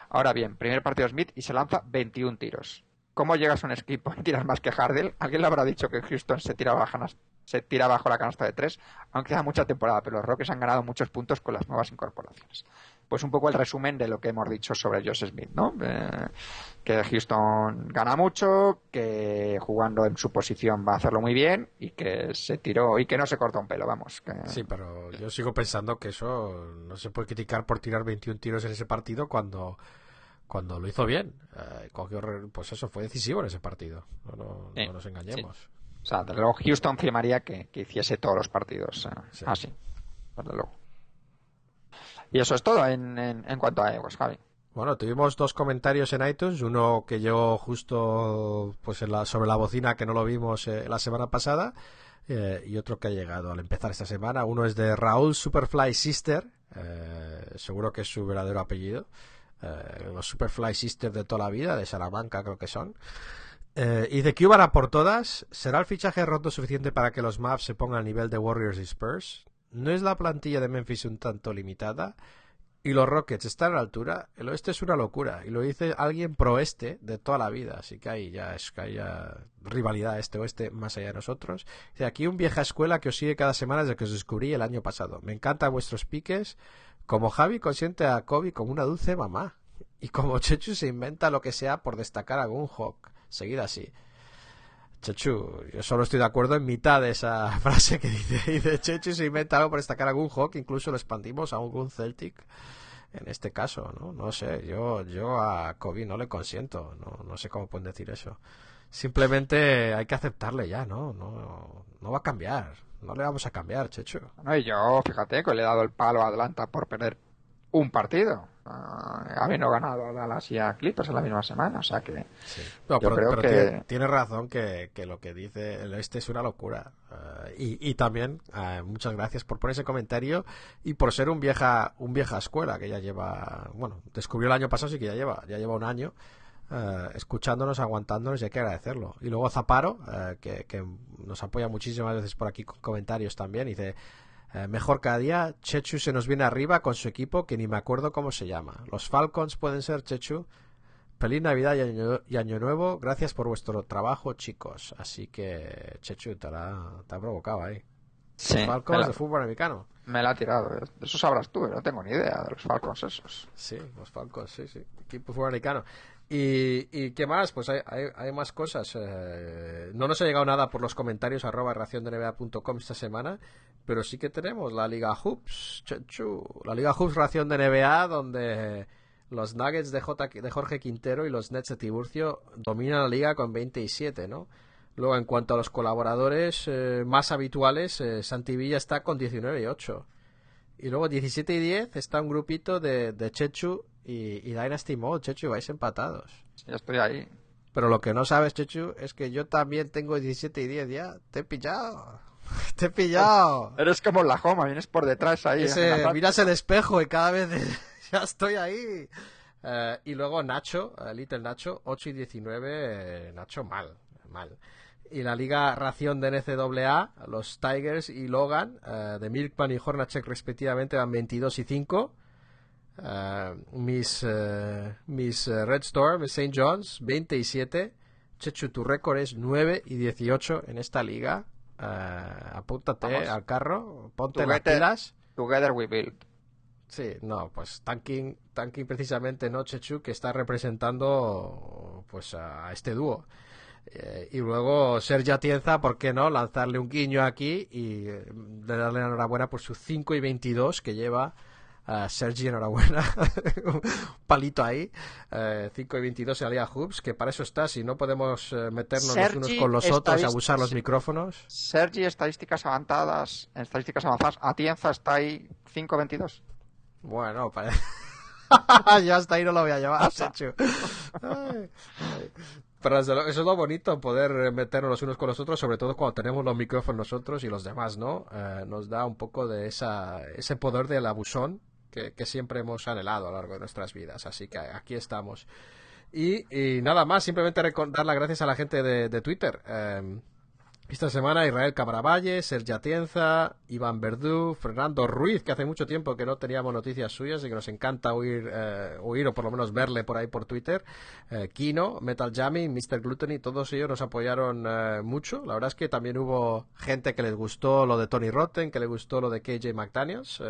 Ahora bien, primer partido Smith y se lanza 21 tiros. ¿Cómo llegas a un equipo y tiras más que Hardell? Alguien le habrá dicho que Houston se tira bajo, se tira bajo la canasta de tres, aunque queda mucha temporada, pero los Rockets han ganado muchos puntos con las nuevas incorporaciones. Pues un poco el resumen de lo que hemos dicho sobre Josh Smith, ¿no? Eh, que Houston gana mucho, que jugando en su posición va a hacerlo muy bien y que se tiró y que no se cortó un pelo, vamos. Que... Sí, pero yo sigo pensando que eso no se puede criticar por tirar 21 tiros en ese partido cuando cuando lo hizo bien. Eh, cogió pues eso, fue decisivo en ese partido. No, no- Sí, no nos engañemos. O sea, desde luego Houston firmaría que, que hiciese todos los partidos eh, Sí. así. Desde luego. Y eso es todo en, en, en cuanto a Egos, Javi. Bueno, tuvimos dos comentarios en iTunes, uno que llegó justo pues en la, sobre la bocina que no lo vimos eh, la semana pasada eh, y otro que ha llegado al empezar esta semana. Uno es de Raúl Superfly Sister, eh, seguro que es su verdadero apellido. Eh, los Superfly Sisters de toda la vida, de Salamanca creo que son. Eh, y de que van a por todas, ¿será el fichaje roto suficiente para que los Mavs se pongan al nivel de Warriors y Spurs? ¿No es la plantilla de Memphis un tanto limitada? y los Rockets están a la altura, el oeste es una locura. Y lo dice alguien pro este de toda la vida. Así que ahí ya es que hay ya rivalidad este-oeste más allá de nosotros. Aquí un vieja escuela que os sigue cada semana desde que os descubrí el año pasado. Me encantan vuestros piques. Como Javi consiente a Kobe como una dulce mamá. Y como Chechu se inventa lo que sea por destacar a algún Hawk. Seguid así. Chechu, yo solo estoy de acuerdo en mitad de esa frase que dice, dice Chechu se inventa algo por destacar a algún Hawk, incluso lo expandimos a algún Celtic en este caso, ¿no? No sé, yo, yo a Kobe no le consiento, no, no sé cómo pueden decir eso. Simplemente hay que aceptarle ya, ¿no? No, no va a cambiar, no le vamos a cambiar, Chechu. Bueno, y yo, fíjate, que le he dado el palo a Atlanta por perder un partido. Uh, habiendo ganado a Dallas y a Clippers en la misma semana, o sea que Sí. No, Yo pero, creo pero que- tiene, tiene razón que, que lo que dice el este es una locura. Eh, y, y también, eh, muchas gracias por poner ese comentario y por ser un vieja, un vieja escuela que ya lleva, bueno, descubrió el año pasado, sí que ya lleva, ya lleva un año. Eh, escuchándonos, aguantándonos y hay que agradecerlo. Y luego Zaparo, eh, que, que nos apoya muchísimas veces por aquí con comentarios también, dice, Eh, mejor cada día, Chechu se nos viene arriba con su equipo que ni me acuerdo cómo se llama. Los Falcons pueden ser, Chechu. Feliz Navidad y año, y año Nuevo. Gracias por vuestro trabajo, chicos. Así que, Chechu, te, la, te ha provocado ahí. Sí, Los Falcons la, de fútbol americano. me la ha tirado. Eso sabrás tú, no tengo ni idea de los Falcons esos. Sí, los Falcons, sí, sí. Equipo fútbol americano. ¿Y, y qué más? Pues hay, hay, hay más cosas. Eh, no nos ha llegado nada por los comentarios arroba raciondenba.com esta semana, pero sí que tenemos la Liga Hoops, chuchu. la Liga Hoops Ración de NBA, donde los Nuggets de, J, de Jorge Quintero y los Nets de Tiburcio dominan la liga con 27, ¿no? Luego, en cuanto a los colaboradores eh, más habituales, eh, Santi Villa está con 19 y 8. Y luego 17 y 10 está un grupito de, de Chechu y, y Dynasty Mode. Chechu, vais empatados. Ya estoy ahí. Pero lo que no sabes, Chechu, es que yo también tengo 17 y 10 ya. Te he pillado. Te he pillado. Eres como la Joma, vienes por detrás ahí. Ese, miras el espejo y cada vez ya estoy ahí. Eh, y luego Nacho, eh, Little Nacho, 8 y 19, eh, Nacho mal, mal. Y la liga ración de NCAA, los Tigers y Logan, eh, de Milkman y Hornacek respectivamente, van 22 y 5. Eh, mis eh, mis eh, Red Storm, St. John's, 27. Chechu, tu récord es 9 y 18 en esta liga. Eh, apúntate Vamos. al carro, ponte las pilas. Together we build. Sí, no, pues Tanking, Tanking precisamente no Chechu que está representando pues a este dúo. Eh, y luego Sergio Atienza, ¿por qué no? Lanzarle un guiño aquí y eh, darle la enhorabuena por sus 5 y 22 que lleva Sergi, enhorabuena. un palito ahí. Eh, 5 y 22 en la Liga Hoops, que para eso está. Si no podemos eh, meternos los unos con los otros y abusar los micrófonos. Sergi, estadísticas avanzadas, estadísticas avanzadas, Atienza está ahí 5.22. Bueno, parece. Yo hasta ahí no lo voy a llevar. Pero eso es lo bonito, poder eh, meternos los unos con los otros, sobre todo cuando tenemos los micrófonos nosotros y los demás, ¿no? Eh, nos da un poco de esa, ese poder del abusón que, siempre hemos anhelado a lo largo de nuestras vidas. Así que aquí estamos. Y, nada más, simplemente dar las gracias a la gente de, Twitter. Eh, esta semana Israel Cabravalle, Sergio Atienza, Iván Verdú, Fernando Ruiz, que hace mucho tiempo que no teníamos noticias suyas y que nos encanta oír, eh, o por lo menos verle por ahí por Twitter, eh, Kino, Metal Jammy, Mr. Gluttony, todos ellos nos apoyaron eh, mucho. La verdad es que también hubo gente que les gustó lo de Tony Rotten, que le gustó lo de KJ McDaniels.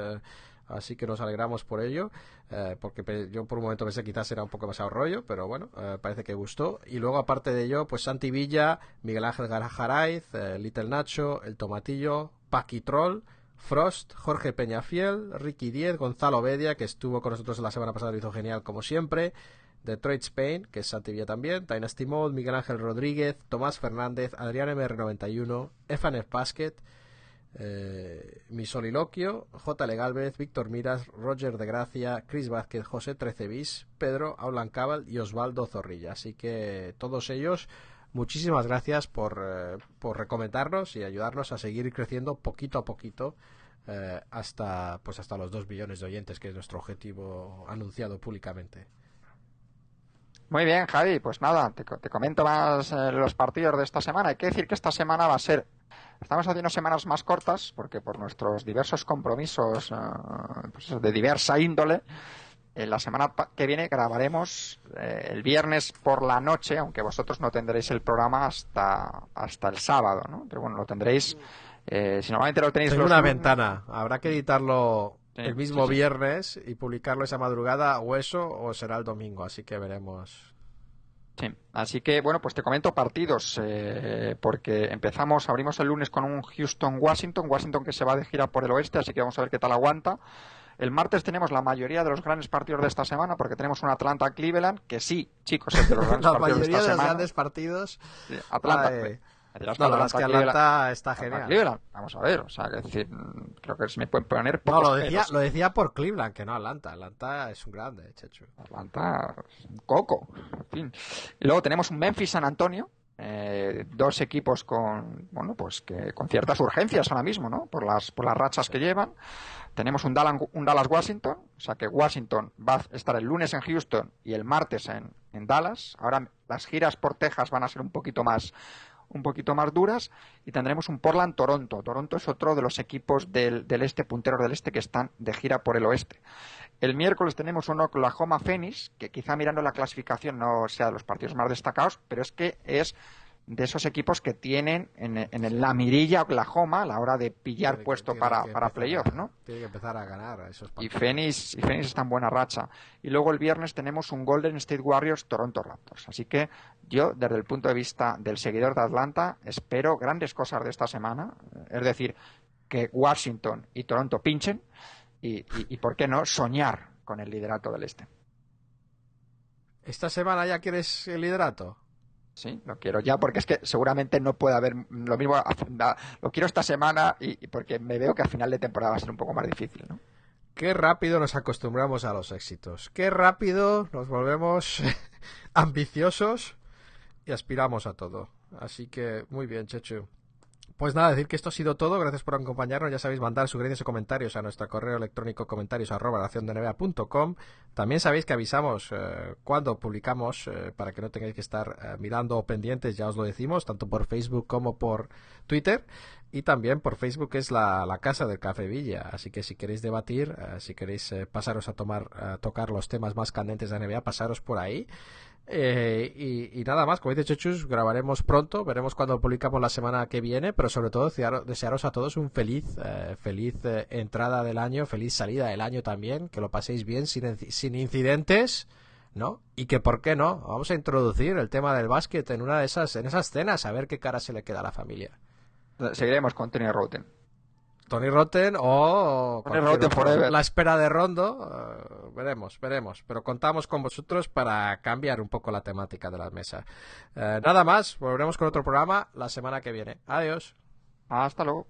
Así que nos alegramos por ello, eh, porque yo por un momento pensé que quizás era un poco demasiado rollo, pero bueno, eh, parece que gustó. Y luego, aparte de ello, pues Santi Villa, Miguel Ángel Garajaraiz, eh, Little Nacho, El Tomatillo, Paqui Troll, Frost, Jorge Peñafiel, Ricky Diez, Gonzalo Bedia, que estuvo con nosotros la semana pasada, lo hizo genial como siempre. Detroit Spain, que es Santi Villa también, Dynasty Mode, Miguel Ángel Rodríguez, Tomás Fernández, Adrián MR91, FNF Basket, eh, mi soliloquio, J. Galvez, Víctor Miras, Roger de Gracia, Chris Vázquez, José Trecebis, Pedro Aulan Cabal y Osvaldo Zorrilla. Así que todos ellos, muchísimas gracias por, eh, por recomendarnos y ayudarnos a seguir creciendo poquito a poquito eh, hasta, pues hasta los dos billones de oyentes, que es nuestro objetivo anunciado públicamente. Muy bien, Javi, pues nada, te, te comento más eh, los partidos de esta semana. Hay que decir que esta semana va a ser. Estamos haciendo semanas más cortas porque por nuestros diversos compromisos eh, pues, de diversa índole, en la semana que viene grabaremos eh, el viernes por la noche, aunque vosotros no tendréis el programa hasta, hasta el sábado, ¿no? Pero bueno, lo tendréis. eh, si normalmente lo tenéis Tengo los una ventana, habrá que editarlo Sí, el mismo sí, sí. viernes y publicarlo esa madrugada o eso o será el domingo, así que veremos. Sí, así que bueno, pues te comento partidos, eh, porque empezamos, abrimos el lunes con un Houston-Washington, Washington que se va de gira por el oeste, así que vamos a ver qué tal aguanta. El martes tenemos la mayoría de los grandes partidos de esta semana, porque tenemos un Atlanta-Cleveland, que sí, chicos, es de los grandes La partidos de mayoría de los grandes partidos. Atlanta. Ay. Dirás, No, la verdad es que Atlanta está Atlanta, genial. Cleveland. Vamos a ver, o sea, que decir, creo que se me pueden poner No, lo decía, lo decía por Cleveland, que no Atlanta. Atlanta es un grande, Chechu. Atlanta, un coco, en fin. Y luego tenemos un Memphis San Antonio, eh, dos equipos con, bueno, pues que con ciertas urgencias ahora mismo, ¿no? Por las, por las rachas que llevan. Tenemos un Dallas, un Dallas Washington, o sea que Washington va a estar el lunes en Houston y el martes en, en Dallas. Ahora las giras por Texas van a ser un poquito más un poquito más duras y tendremos un Portland-Toronto. Toronto es otro de los equipos del, del este, punteros del este, que están de gira por el oeste. El miércoles tenemos un Oklahoma Phoenix, que quizá mirando la clasificación no sea de los partidos más destacados, pero es que es de esos equipos que tienen en, en la mirilla Oklahoma a la hora de pillar Tiene puesto tiene para, para playoff, ¿no? Tiene que empezar a ganar a esos Y partidos. Phoenix, y Phoenix está en buena racha. Y luego el viernes tenemos un Golden State Warriors Toronto Raptors. Así que yo, desde el punto de vista del seguidor de Atlanta, espero grandes cosas de esta semana. Es decir, que Washington y Toronto pinchen y, y, y ¿por qué no, soñar con el liderato del este. ¿Esta semana ya quieres el liderato? Sí, lo quiero ya porque es que seguramente no puede haber lo mismo. Lo quiero esta semana y, porque me veo que a final de temporada va a ser un poco más difícil, ¿no? Qué rápido nos acostumbramos a los éxitos. Qué rápido nos volvemos ambiciosos y aspiramos a todo. Así que muy bien, Chechu. Pues nada, decir que esto ha sido todo. Gracias por acompañarnos. Ya sabéis mandar sugerencias o comentarios a nuestro correo electrónico comentarios arroba naciondnba.com. También sabéis que avisamos eh, cuando publicamos eh, para que no tengáis que estar eh, mirando o pendientes, ya os lo decimos, tanto por Facebook como por Twitter. Y también por Facebook es la, casa del Café Villa. Así que si queréis debatir, si queréis pasaros a tomar, a tocar los temas más candentes de NBA, pasaros por ahí. Eh, y, y nada más, como dice Chechus, grabaremos pronto, veremos cuando publicamos la semana que viene, pero sobre todo desearos, a todos un feliz, eh, feliz eh, entrada del año, feliz salida del año también, que lo paséis bien sin, sin incidentes, ¿no? Y que, ¿por qué no? Vamos a introducir el tema del básquet en una de esas, en esas cenas, a ver qué cara se le queda a la familia. Seguiremos con Tony Roten. Tony Rotten o Tony Rotten otro. forever. la espera de Rondo eh, veremos veremos pero contamos con vosotros para cambiar un poco la temática de la mesa Eh, nada más volveremos con otro programa la semana que viene adiós Hasta luego.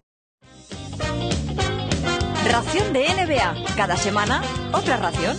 Ración de NBA. Cada semana, otra ración.